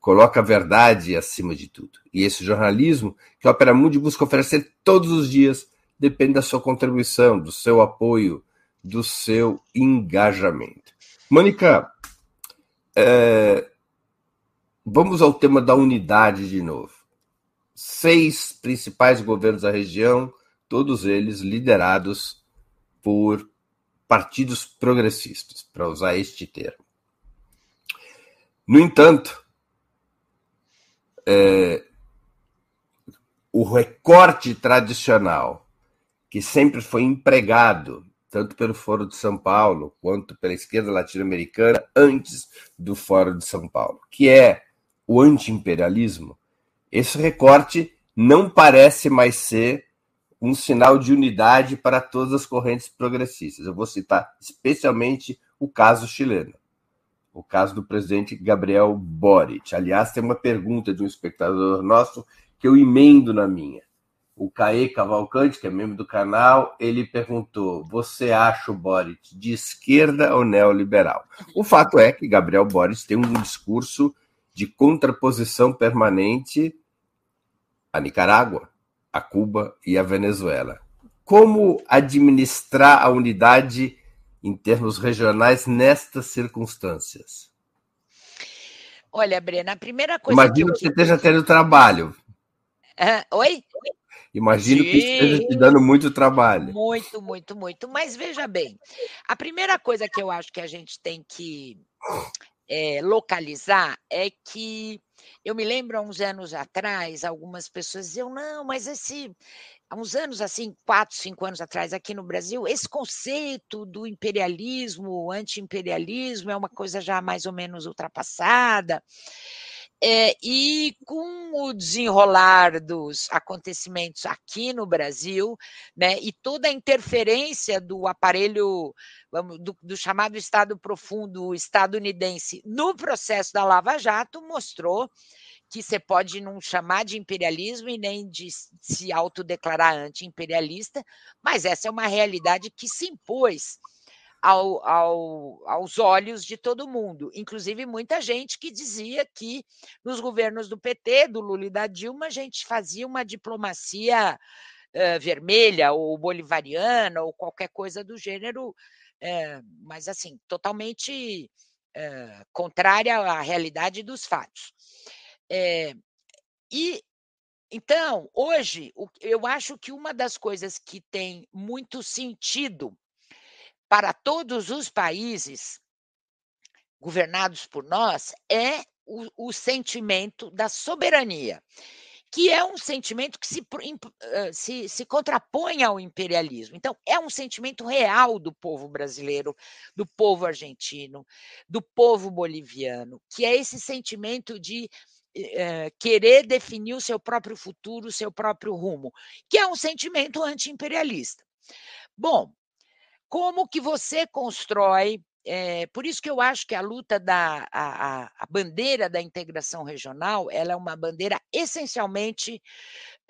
coloca a verdade acima de tudo. E esse jornalismo que a Opera Mundi busca oferecer todos os dias depende da sua contribuição, do seu apoio, do seu engajamento. Mônica, é... vamos ao tema da unidade de novo seis principais governos da região, todos eles liderados por partidos progressistas, para usar este termo. No entanto, é, o recorte tradicional, que sempre foi empregado, tanto pelo Foro de São Paulo quanto pela esquerda latino-americana, antes do Foro de São Paulo, que é o anti-imperialismo, esse recorte não parece mais ser um sinal de unidade para todas as correntes progressistas. Eu vou citar especialmente o caso chileno, o caso do presidente Gabriel Boric. Aliás, tem uma pergunta de um espectador nosso que eu emendo na minha. O Caê Cavalcante, que é membro do canal, ele perguntou: Você acha o Boric de esquerda ou neoliberal? O fato é que Gabriel Boric tem um discurso de contraposição permanente a Nicarágua, a Cuba e a Venezuela. Como administrar a unidade em termos regionais nestas circunstâncias? Olha, Brena, a primeira coisa. Imagino que, que você esteja tendo trabalho. Uh, oi? Imagino Sim. que esteja te dando muito trabalho. Muito, muito, muito. Mas veja bem, a primeira coisa que eu acho que a gente tem que é, localizar é que eu me lembro há uns anos atrás, algumas pessoas diziam, não, mas esse. Há uns anos, assim, quatro, cinco anos atrás, aqui no Brasil, esse conceito do imperialismo, anti-imperialismo, é uma coisa já mais ou menos ultrapassada. É, e com o desenrolar dos acontecimentos aqui no Brasil, né, e toda a interferência do aparelho vamos, do, do chamado Estado profundo estadunidense no processo da Lava Jato, mostrou que você pode não chamar de imperialismo e nem de se autodeclarar anti-imperialista, mas essa é uma realidade que se impôs ao, ao, aos olhos de todo mundo, inclusive muita gente que dizia que nos governos do PT, do Lula e da Dilma, a gente fazia uma diplomacia uh, vermelha ou bolivariana ou qualquer coisa do gênero, uh, mas assim, totalmente uh, contrária à realidade dos fatos. e então, hoje, eu acho que uma das coisas que tem muito sentido para todos os países governados por nós é o, o sentimento da soberania, que é um sentimento que se, se, se contrapõe ao imperialismo. Então, é um sentimento real do povo brasileiro, do povo argentino, do povo boliviano, que é esse sentimento de é, querer definir o seu próprio futuro, o seu próprio rumo, que é um sentimento anti-imperialista. Bom, como que você constrói é, por isso que eu acho que a luta da a, a, bandeira da integração regional ela é uma bandeira essencialmente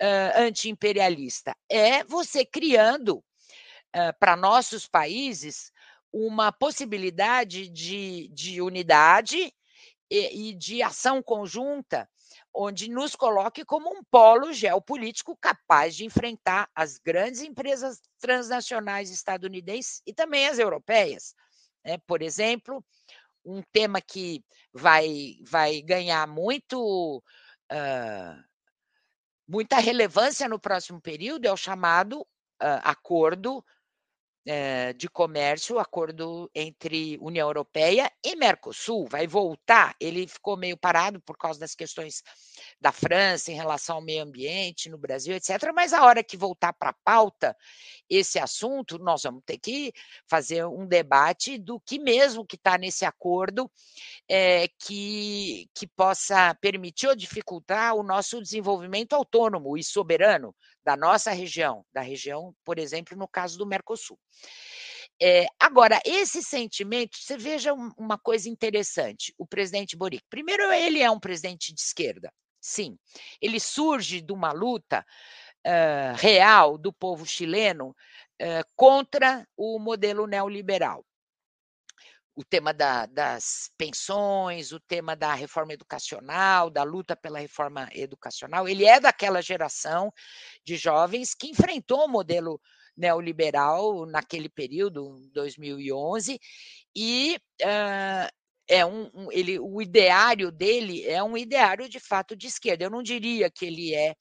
uh, anti-imperialista. É você criando uh, para nossos países uma possibilidade de, de unidade e, e de ação conjunta onde nos coloque como um polo geopolítico capaz de enfrentar as grandes empresas transnacionais estadunidenses e também as europeias. Né? Por exemplo, um tema que vai, vai ganhar muito, uh, muita relevância no próximo período é o chamado uh, acordo eh, de comércio, acordo entre União Europeia e Mercosul, vai voltar. Ele ficou meio parado por causa das questões da França em relação ao meio ambiente no Brasil, etc. Mas a hora que voltar para a pauta esse assunto, nós vamos ter que fazer um debate do que mesmo que está nesse acordo é, que, que possa permitir ou dificultar o nosso desenvolvimento autônomo e soberano da nossa região, da região, por exemplo, no caso do Mercosul. É, agora, esse sentimento, você veja uma coisa interessante: o presidente Boric. Primeiro, ele é um presidente de esquerda, sim. Ele surge de uma luta uh, real do povo chileno uh, contra o modelo neoliberal o tema da, das pensões, o tema da reforma educacional, da luta pela reforma educacional. Ele é daquela geração de jovens que enfrentou o modelo neoliberal naquele período, 2011, e uh, é um, um, ele, o ideário dele é um ideário de fato de esquerda. Eu não diria que ele é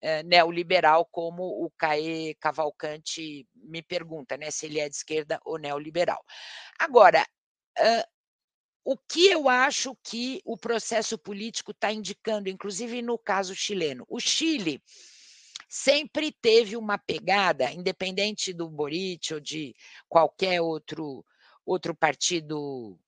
é, neoliberal, como o Caê Cavalcante me pergunta, né, se ele é de esquerda ou neoliberal. Agora, Uh, o que eu acho que o processo político está indicando, inclusive no caso chileno? O Chile sempre teve uma pegada, independente do Boric ou de qualquer outro, outro partido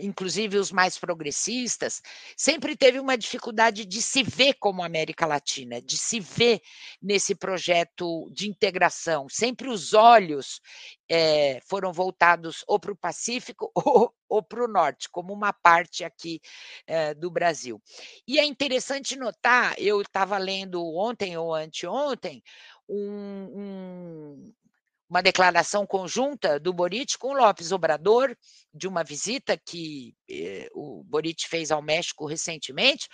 inclusive os mais progressistas, sempre teve uma dificuldade de se ver como América Latina, de se ver nesse projeto de integração. Sempre os olhos é, foram voltados ou para o Pacífico [laughs] ou, ou para o Norte, como uma parte aqui é, do Brasil. E é interessante notar, eu estava lendo ontem ou anteontem, um, um, uma declaração conjunta do Boric com Lopes Obrador, de uma visita que eh, o Boric fez ao México recentemente,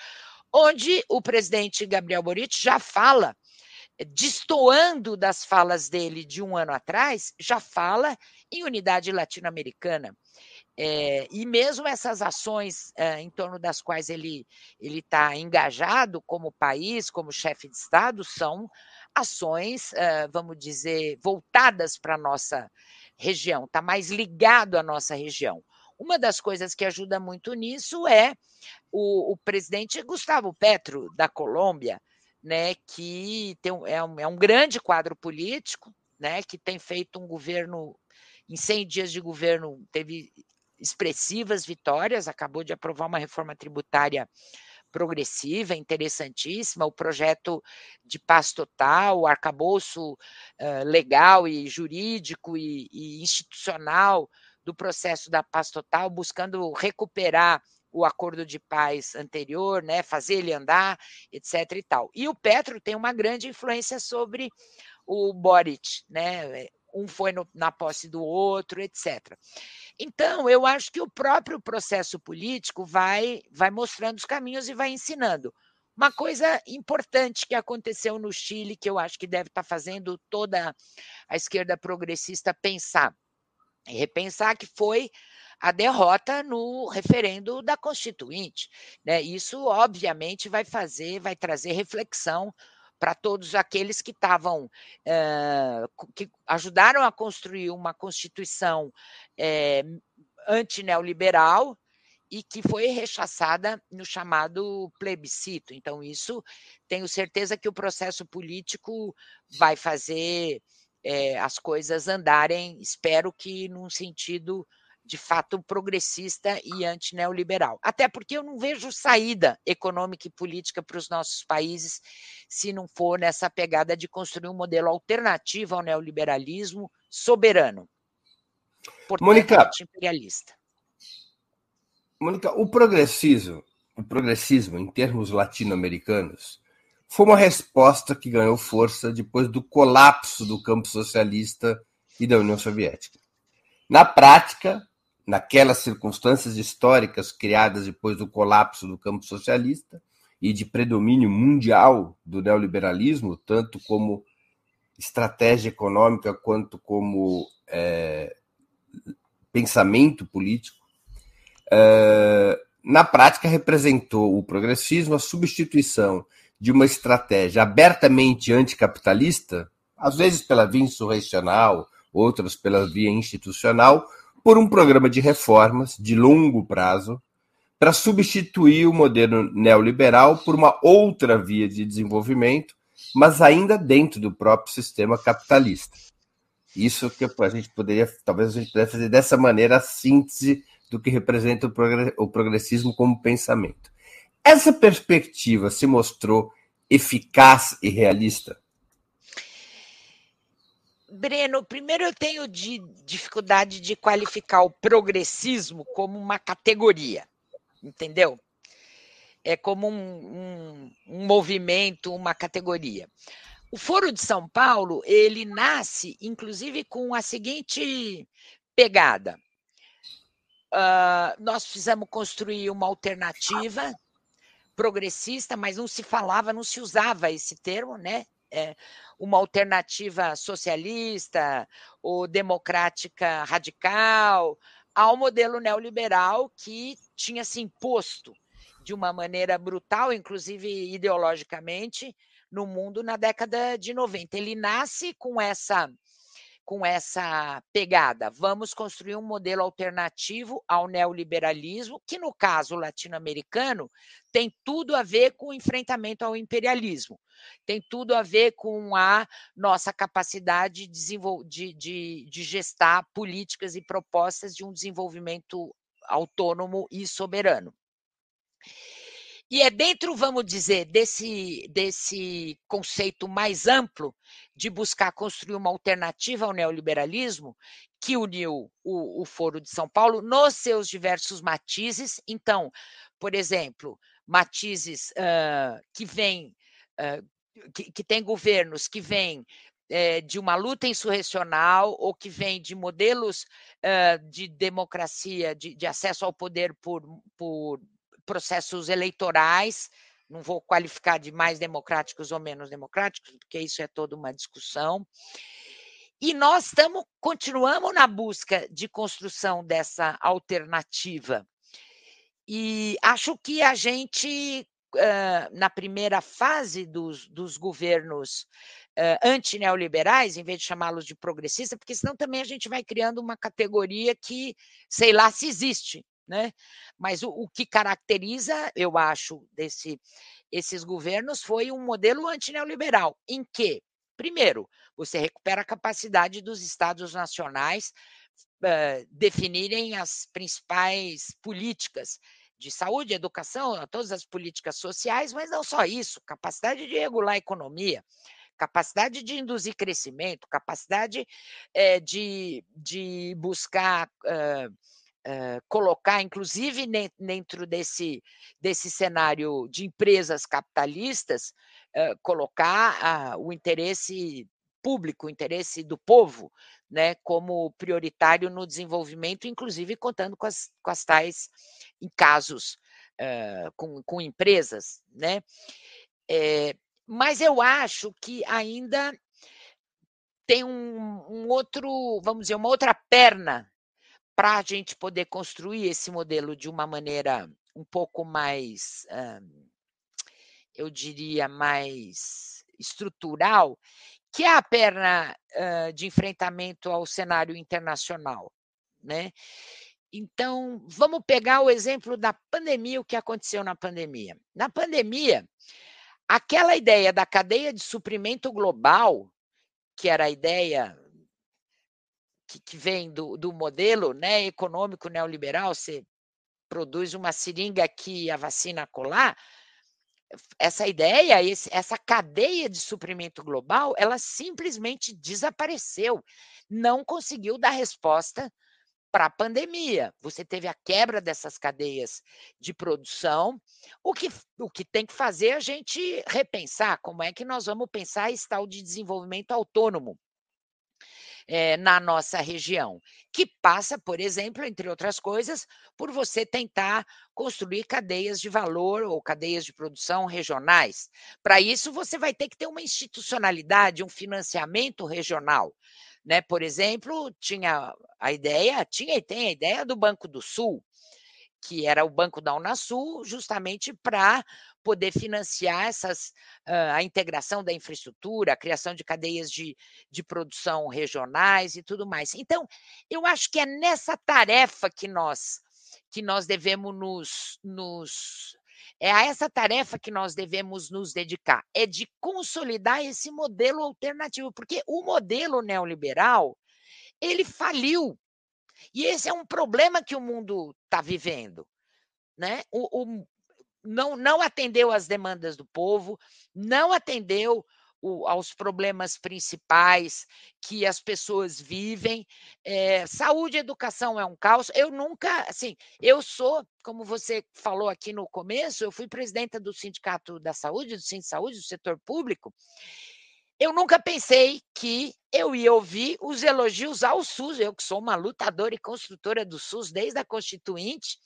onde o presidente Gabriel Boric já fala, destoando das falas dele de um ano atrás, já fala em unidade latino-americana. É, e mesmo essas ações é, em torno das quais ele está engajado como país, como chefe de Estado, são ações, vamos dizer, voltadas para a nossa região, está mais ligado à nossa região. Uma das coisas que ajuda muito nisso é o, o presidente Gustavo Petro, da Colômbia, né, que tem, é, um, é um grande quadro político, né, que tem feito um governo, em 100 dias de governo, teve expressivas vitórias, acabou de aprovar uma reforma tributária progressiva, interessantíssima, o projeto de paz total, o arcabouço uh, legal e jurídico e, e institucional do processo da paz total, buscando recuperar o acordo de paz anterior, né, fazer ele andar, etc. e tal. E o Petro tem uma grande influência sobre o Boric, né? Um foi no, na posse do outro, etc. Então, eu acho que o próprio processo político vai, vai mostrando os caminhos e vai ensinando. Uma coisa importante que aconteceu no Chile, que eu acho que deve estar fazendo toda a esquerda progressista pensar e repensar, que foi a derrota no referendo da Constituinte. Né? Isso, obviamente, vai fazer, vai trazer reflexão para todos aqueles que estavam, uh, que ajudaram a construir uma Constituição é, antineoliberal e que foi rechaçada no chamado plebiscito. Então, isso tenho certeza que o processo político vai fazer é, as coisas andarem, espero que num sentido de fato progressista e antineoliberal. Até porque eu não vejo saída econômica e política para os nossos países se não for nessa pegada de construir um modelo alternativo ao neoliberalismo soberano. Portanto, Mônica, imperialista. Mônica, o progressismo, o progressismo em termos latino-americanos, foi uma resposta que ganhou força depois do colapso do campo socialista e da União Soviética. Na prática, naquelas circunstâncias históricas criadas depois do colapso do campo socialista e de predomínio mundial do neoliberalismo, tanto como estratégia econômica quanto como é, pensamento político, é, na prática representou o progressismo a substituição de uma estratégia abertamente anticapitalista, às vezes pela via insurrecional, outras pela via institucional, por um programa de reformas de longo prazo para substituir o modelo neoliberal por uma outra via de desenvolvimento, mas ainda dentro do próprio sistema capitalista. Isso que a gente poderia, talvez a gente pudesse fazer dessa maneira a síntese do que representa o progressismo como pensamento. Essa perspectiva se mostrou eficaz e realista? Breno, primeiro eu tenho de dificuldade de qualificar o progressismo como uma categoria, entendeu? É como um, um, um movimento, uma categoria. O Foro de São Paulo, ele nasce, inclusive, com a seguinte pegada. Uh, nós precisamos construir uma alternativa progressista, mas não se falava, não se usava esse termo, né? É, uma alternativa socialista ou democrática radical ao modelo neoliberal que tinha se imposto de uma maneira brutal, inclusive ideologicamente, no mundo na década de 90. Ele nasce com essa com essa pegada. Vamos construir um modelo alternativo ao neoliberalismo, que no caso latino-americano tem tudo a ver com o enfrentamento ao imperialismo, tem tudo a ver com a nossa capacidade de, de, de, de gestar políticas e propostas de um desenvolvimento autônomo e soberano. E é dentro, vamos dizer, desse, desse conceito mais amplo de buscar construir uma alternativa ao neoliberalismo que uniu o, o Foro de São Paulo nos seus diversos matizes. Então, por exemplo, matizes uh, que vêm, uh, que, que tem governos que vêm é, de uma luta insurrecional ou que vem de modelos uh, de democracia, de, de, acesso ao poder por, por processos eleitorais, não vou qualificar de mais democráticos ou menos democráticos, porque isso é toda uma discussão. E nós estamos, continuamos na busca de construção dessa alternativa. E acho que a gente, na primeira fase dos, dos governos antineoliberais, em vez de chamá-los de progressistas, porque senão também a gente vai criando uma categoria que, sei lá se existe, né? Mas o, o que caracteriza, eu acho, desse, esses governos foi um modelo antineoliberal, em que, primeiro, você recupera a capacidade dos estados nacionais uh, definirem as principais políticas de saúde, educação, todas as políticas sociais, mas não só isso, capacidade de regular a economia, capacidade de induzir crescimento, capacidade é, de, de buscar uh, uh, colocar, inclusive dentro desse, desse cenário de empresas capitalistas, uh, colocar o interesse público, o interesse do povo, né, como prioritário no desenvolvimento, inclusive contando com as, com as tais em casos com, com empresas, né? É, mas eu acho que ainda tem um, um outro, vamos dizer, uma outra perna para a gente poder construir esse modelo de uma maneira um pouco mais, eu diria, mais estrutural, que é a perna de enfrentamento ao cenário internacional, né? Então, vamos pegar o exemplo da pandemia, o que aconteceu na pandemia. Na pandemia, Aquela ideia da cadeia de suprimento global, que era a ideia que, que vem do, do modelo né, econômico neoliberal, você produz uma seringa aqui e a vacina colar, essa ideia, essa cadeia de suprimento global, ela simplesmente desapareceu, não conseguiu dar resposta para a pandemia. Você teve a quebra dessas cadeias de produção. O que, o que tem que fazer a gente repensar como é que nós vamos pensar esse tal de desenvolvimento autônomo. É, na nossa região, que passa, por exemplo, entre outras coisas, por você tentar construir cadeias de valor ou cadeias de produção regionais. Para isso, você vai ter que ter uma institucionalidade, um financiamento regional. Né? Por exemplo, tinha a ideia, tinha e tem a ideia do Banco do Sul, que era o Banco da Unasul, justamente para poder financiar essas, a integração da infraestrutura, a criação de cadeias de, de produção regionais e tudo mais. Então, eu acho que é nessa tarefa que nós que nós devemos nos, nos é a essa tarefa que nós devemos nos dedicar, é de consolidar esse modelo alternativo, porque o modelo neoliberal, ele faliu. E esse é um problema que o mundo está vivendo. Né? O, o, não, não atendeu às demandas do povo, não atendeu o, aos problemas principais que as pessoas vivem. É, saúde e educação é um caos. Eu nunca, assim, eu sou, como você falou aqui no começo, eu fui presidenta do Sindicato da Saúde, do Sindicato Saúde, do setor público. Eu nunca pensei que eu ia ouvir os elogios ao SUS, eu que sou uma lutadora e construtora do SUS desde a Constituinte,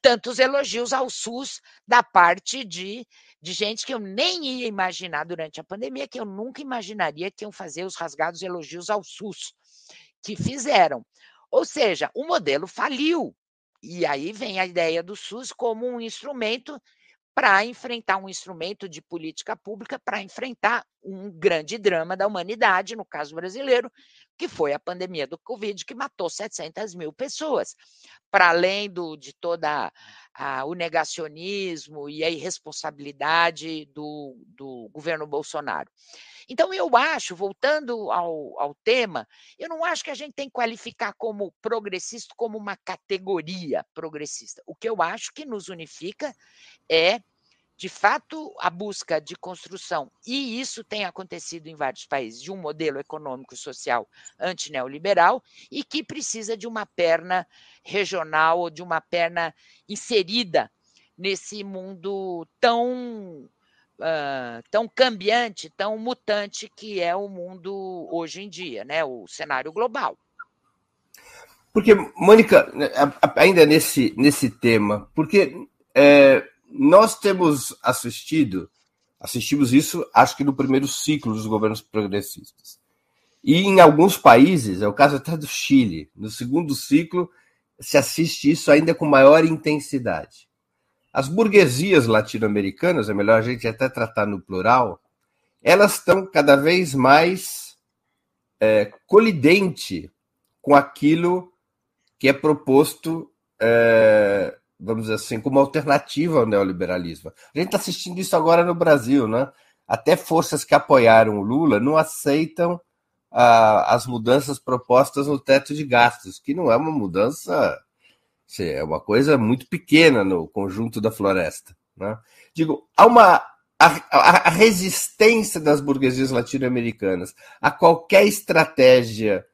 tantos elogios ao SUS da parte de, de gente que eu nem ia imaginar durante a pandemia, que eu nunca imaginaria que iam fazer os rasgados elogios ao SUS, que fizeram. Ou seja, o modelo faliu. E aí vem a ideia do SUS como um instrumento para enfrentar um instrumento de política pública para enfrentar um grande drama da humanidade, no caso brasileiro, que foi a pandemia do Covid, que matou 700 mil pessoas. Para além do, de toda a, o negacionismo e a irresponsabilidade do, do governo Bolsonaro. Então, eu acho, voltando ao, ao tema, eu não acho que a gente tem que qualificar como progressista como uma categoria progressista. O que eu acho que nos unifica é de fato, a busca de construção, e isso tem acontecido em vários países, de um modelo econômico e social antineoliberal e que precisa de uma perna regional ou de uma perna inserida nesse mundo tão, uh, tão cambiante, tão mutante que é o mundo hoje em dia, né? o cenário global. Porque, Mônica, ainda nesse, nesse tema, porque. É nós temos assistido, assistimos isso, acho que no primeiro ciclo dos governos progressistas. E em alguns países, é o caso até do Chile, no segundo ciclo, se assiste isso ainda com maior intensidade. As burguesias latino-americanas, é melhor a gente até tratar no plural, elas estão cada vez mais é, colidente com aquilo que é proposto é, vamos dizer assim, como alternativa ao neoliberalismo. A gente está assistindo isso agora no Brasil, né? Até forças que apoiaram o Lula não aceitam ah, as mudanças propostas no teto de gastos, que não é uma mudança É uma coisa muito pequena no conjunto da floresta. Né? Digo, há uma a, a, resistência das burguesias latino-americanas a qualquer estratégia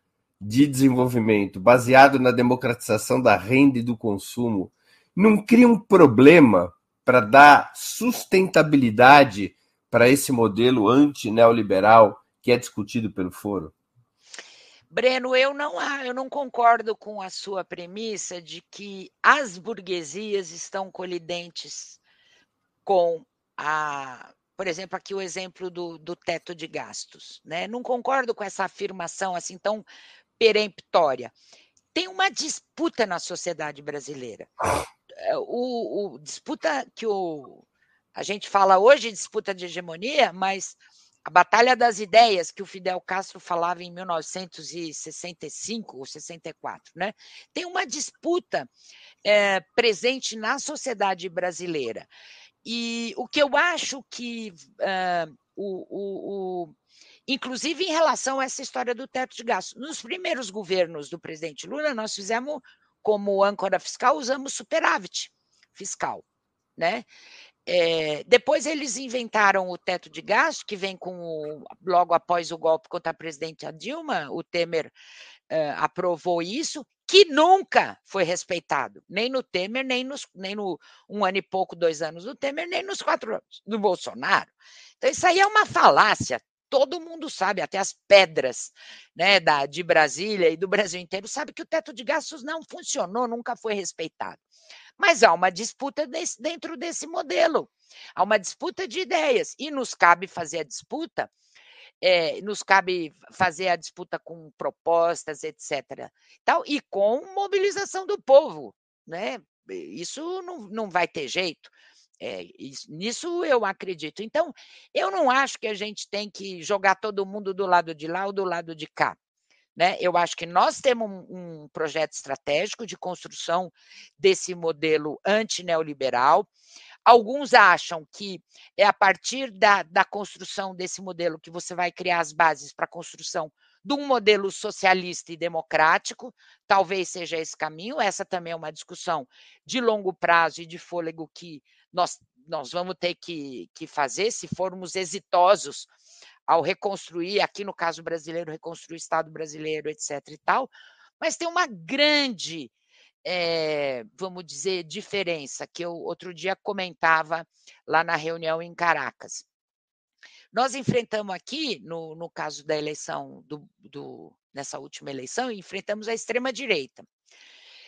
de desenvolvimento baseado na democratização da renda e do consumo não cria um problema para dar sustentabilidade para esse modelo anti-neoliberal que é discutido pelo foro? Breno, eu não, eu não concordo com a sua premissa de que as burguesias estão colidentes com a. Por exemplo, aqui o exemplo do, do teto de gastos. Né? Não concordo com essa afirmação assim tão peremptória. Tem uma disputa na sociedade brasileira. É, o, o disputa que o, a gente fala hoje disputa de hegemonia, mas a Batalha das Ideias, que o Fidel Castro falava em 1965 ou 64, né? tem uma disputa é, presente na sociedade brasileira. E o que eu acho que uh, o, o, o, inclusive em relação a essa história do teto de gastos, nos primeiros governos do presidente Lula, nós fizemos como âncora fiscal, usamos superávit fiscal, né? É, depois eles inventaram o teto de gasto, que vem com o, logo após o golpe contra a presidente Dilma, o Temer é, aprovou isso, que nunca foi respeitado, nem no Temer, nem, nos, nem no um ano e pouco, dois anos do Temer, nem nos quatro anos do Bolsonaro. Então, isso aí é uma falácia. Todo mundo sabe, até as pedras né, da, de Brasília e do Brasil inteiro, sabe que o teto de gastos não funcionou, nunca foi respeitado. Mas há uma disputa desse, dentro desse modelo, há uma disputa de ideias, e nos cabe fazer a disputa, é, nos cabe fazer a disputa com propostas, etc. Tal, e com mobilização do povo. Né? Isso não, não vai ter jeito. É, isso, nisso eu acredito. Então, eu não acho que a gente tem que jogar todo mundo do lado de lá ou do lado de cá. Né? Eu acho que nós temos um, um projeto estratégico de construção desse modelo antineoliberal. Alguns acham que é a partir da, da construção desse modelo que você vai criar as bases para a construção de um modelo socialista e democrático, talvez seja esse caminho. Essa também é uma discussão de longo prazo e de fôlego que nós, nós vamos ter que, que fazer se formos exitosos ao reconstruir, aqui no caso brasileiro, reconstruir o Estado brasileiro, etc. e tal, mas tem uma grande, é, vamos dizer, diferença que eu outro dia comentava lá na reunião em Caracas. Nós enfrentamos aqui, no, no caso da eleição, do, do, nessa última eleição, enfrentamos a extrema-direita.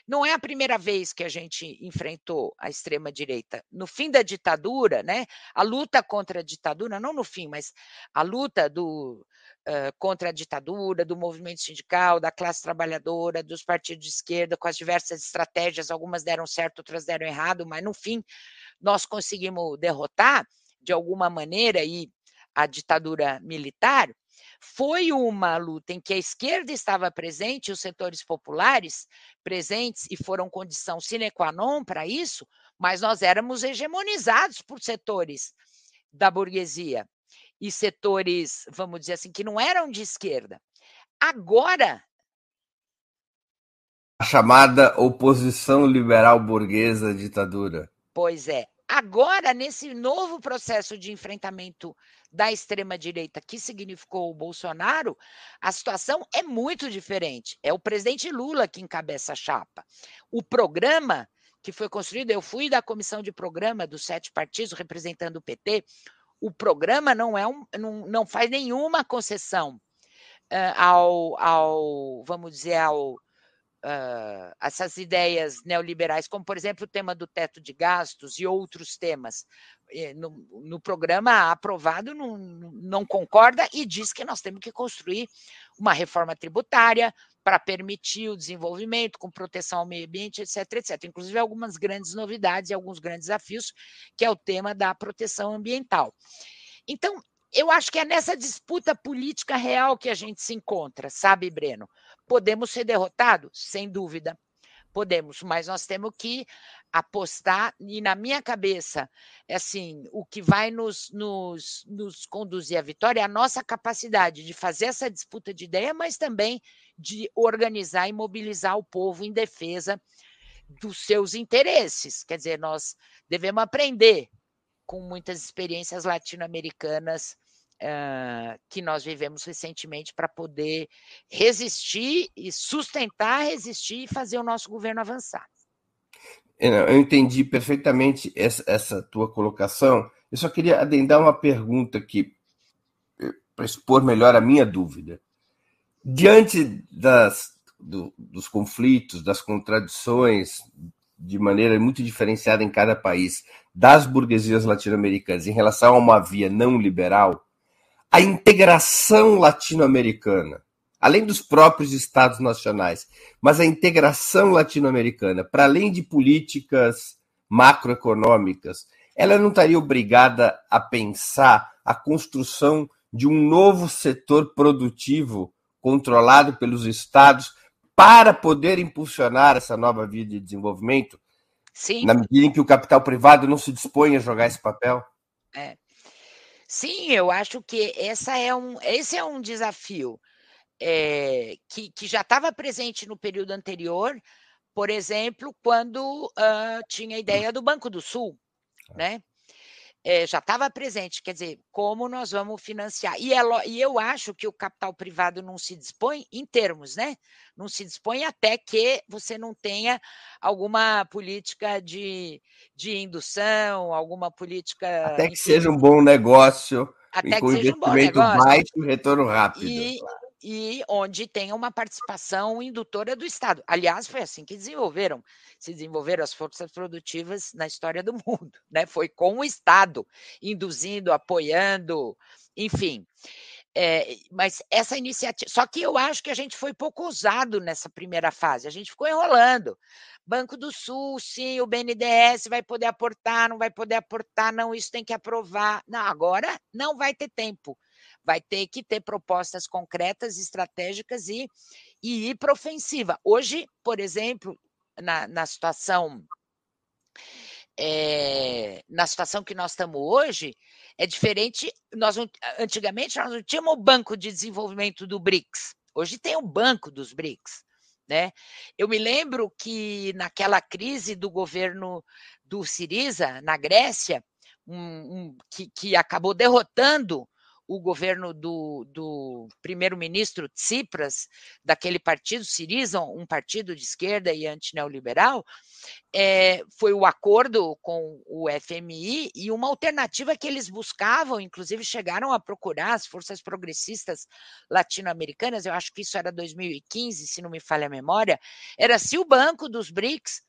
Não é a primeira vez que a gente enfrentou a extrema-direita. No fim da ditadura, né, a luta contra a ditadura, não no fim, mas a luta do, uh, contra a ditadura, do movimento sindical, da classe trabalhadora, dos partidos de esquerda, com as diversas estratégias, algumas deram certo, outras deram errado, mas no fim nós conseguimos derrotar, de alguma maneira, a ditadura militar, foi uma luta em que a esquerda estava presente, os setores populares presentes e foram condição sine qua non para isso, mas nós éramos hegemonizados por setores da burguesia e setores, vamos dizer assim, que não eram de esquerda. Agora. A chamada oposição liberal burguesa à ditadura. Pois é. Agora, nesse novo processo de enfrentamento da extrema-direita que significou o Bolsonaro, a situação é muito diferente. É o presidente Lula que encabeça a chapa. O programa que foi construído, eu fui da comissão de programa dos sete partidos representando o PT. O programa não é um, não, não faz nenhuma concessão uh, ao, ao, vamos dizer, ao uh, essas ideias neoliberais, como, por exemplo, o tema do teto de gastos e outros temas. No, no programa aprovado, não, não concorda e diz que nós temos que construir uma reforma tributária para permitir o desenvolvimento com proteção ao meio ambiente, etc, etc. Inclusive algumas grandes novidades e alguns grandes desafios, que é o tema da proteção ambiental. Então, eu acho que é nessa disputa política real que a gente se encontra, sabe, Breno? Podemos ser derrotados? Sem dúvida. Podemos, mas nós temos que apostar, e na minha cabeça, é assim, o que vai nos, nos, nos conduzir à vitória é a nossa capacidade de fazer essa disputa de ideia, mas também de organizar e mobilizar o povo em defesa dos seus interesses. Quer dizer, nós devemos aprender com muitas experiências latino-americanas uh, que nós vivemos recentemente para poder resistir e sustentar, resistir e fazer o nosso governo avançar. Eu entendi perfeitamente essa, essa tua colocação. Eu só queria adendar uma pergunta aqui, eh, para expor melhor a minha dúvida. Diante das, do, dos conflitos, das contradições, de maneira muito diferenciada em cada país, das burguesias latino-americanas em relação a uma via não liberal, a integração latino-americana, além dos próprios estados nacionais, mas a integração latino-americana, para além de políticas macroeconômicas, ela não estaria obrigada a pensar a construção de um novo setor produtivo controlado pelos estados para poder impulsionar essa nova via de desenvolvimento? Sim. Na medida em que o capital privado não se dispõe a jogar esse papel? É. Sim, eu acho que essa é um, esse é um desafio é, que, que já estava presente no período anterior, por exemplo, quando uh, tinha a ideia do Banco do Sul, é. né? É, já estava presente, quer dizer, como nós vamos financiar. E, é, e, eu acho que o capital privado não se dispõe em termos, né? Não se dispõe até que você não tenha alguma política de, de indução, alguma política. Até que enfim, seja um bom negócio. Até que seja um bom negócio. baixo e retorno rápido. E, e onde tenha uma participação indutora do Estado. Aliás, foi assim que desenvolveram, se desenvolveram as forças produtivas na história do mundo, [laughs] né? Foi com o Estado induzindo, apoiando, enfim. É, mas essa iniciativa. Só que eu acho que a gente foi pouco ousado nessa primeira fase, a gente ficou enrolando. Banco do Sul, sim, o BNDES vai poder aportar, não vai poder aportar, não, isso tem que aprovar. Não, agora não vai ter tempo vai ter que ter propostas concretas, estratégicas e, e ir para ofensiva. Hoje, por exemplo, na, na situação é, na situação que nós estamos hoje, é diferente. Nós antigamente nós não tínhamos o Banco de Desenvolvimento do BRICS. Hoje tem o Banco dos BRICS. Né? Eu me lembro que naquela crise do governo do Siriza, na Grécia, um, um, que, que acabou derrotando o governo do, do primeiro-ministro Tsipras, daquele partido Siriza, um partido de esquerda e antineoliberal, é, foi o acordo com o FMI e uma alternativa que eles buscavam, inclusive chegaram a procurar as forças progressistas latino-americanas, eu acho que isso era 2015, se não me falha a memória, era se o banco dos BRICS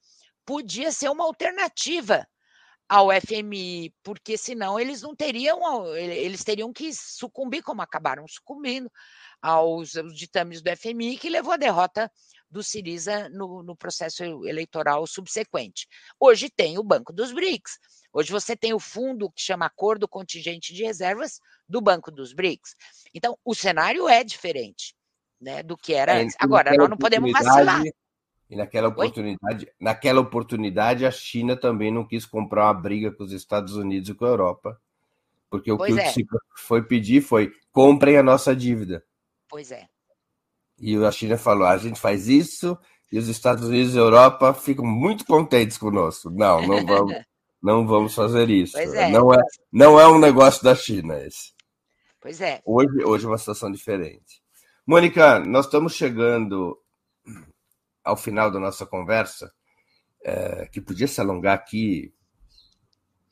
podia ser uma alternativa ao FMI, porque senão eles não teriam, eles teriam que sucumbir, como acabaram sucumbindo, aos, aos ditames do FMI, que levou à derrota do Siriza no, no, processo eleitoral subsequente. Hoje tem o Banco dos BRICS. Hoje você tem o fundo que chama Acordo Contingente de Reservas do Banco dos BRICS. Então, o cenário é diferente né, do que era é, antes. Agora, nós não podemos vacilar. E naquela oportunidade, Oi? naquela oportunidade, a China também não quis comprar uma briga com os Estados Unidos e com a Europa. Porque o pois que é. o foi pedir foi comprem a nossa dívida. Pois é. E a China falou: a gente faz isso e os Estados Unidos e a Europa ficam muito contentes conosco. Não, não vamos, [laughs] não vamos fazer isso. É. Não, é, não é um negócio da China esse. Pois é. Hoje, hoje é uma situação diferente. Mônica, nós estamos chegando ao final da nossa conversa, é, que podia se alongar aqui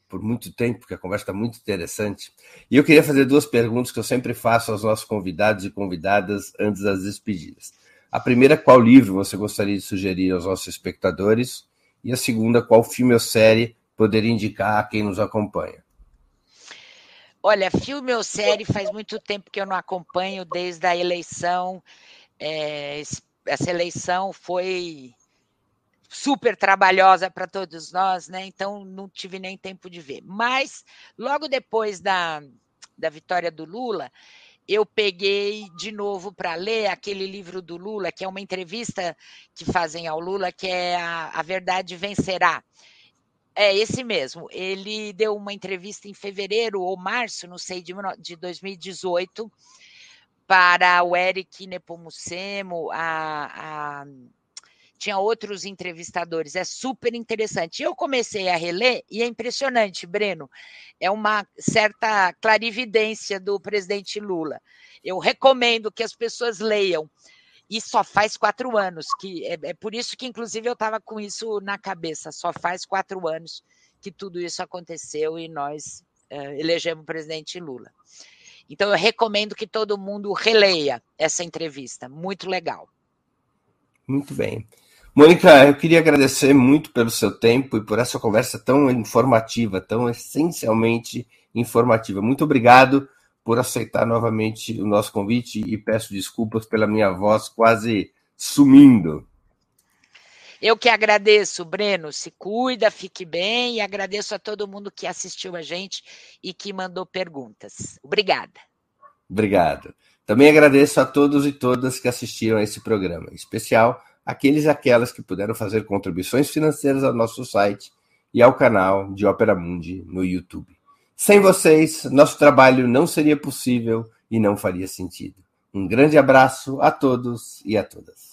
por muito tempo, porque a conversa está muito interessante. E eu queria fazer duas perguntas que eu sempre faço aos nossos convidados e convidadas antes das despedidas. A primeira, qual livro você gostaria de sugerir aos nossos espectadores? E a segunda, qual filme ou série poderia indicar a quem nos acompanha? Olha, filme ou série faz muito tempo que eu não acompanho, desde a eleição. É, essa eleição foi super trabalhosa para todos nós, né? Então não tive nem tempo de ver. Mas logo depois da, da vitória do Lula, eu peguei de novo para ler aquele livro do Lula, que é uma entrevista que fazem ao Lula, que é a, a Verdade Vencerá. É esse mesmo. Ele deu uma entrevista em fevereiro ou março, não sei, de, de 2018 para o Eric Nepomucemo, a, a tinha outros entrevistadores, é super interessante. Eu comecei a reler e é impressionante, Breno, é uma certa clarividência do presidente Lula. Eu recomendo que as pessoas leiam. E só faz quatro anos, que é, é por isso que, inclusive, eu estava com isso na cabeça. Só faz quatro anos que tudo isso aconteceu e nós é, elegemos o presidente Lula. Então, eu recomendo que todo mundo releia essa entrevista. Muito legal. Muito bem. Mônica, eu queria agradecer muito pelo seu tempo e por essa conversa tão informativa, tão essencialmente informativa. Muito obrigado por aceitar novamente o nosso convite e peço desculpas pela minha voz quase sumindo. Eu que agradeço, Breno. Se cuida, fique bem e agradeço a todo mundo que assistiu a gente e que mandou perguntas. Obrigada. Obrigado. Também agradeço a todos e todas que assistiram a esse programa, em especial aqueles e aquelas que puderam fazer contribuições financeiras ao nosso site e ao canal de Ópera Mundi no YouTube. Sem vocês, nosso trabalho não seria possível e não faria sentido. Um grande abraço a todos e a todas.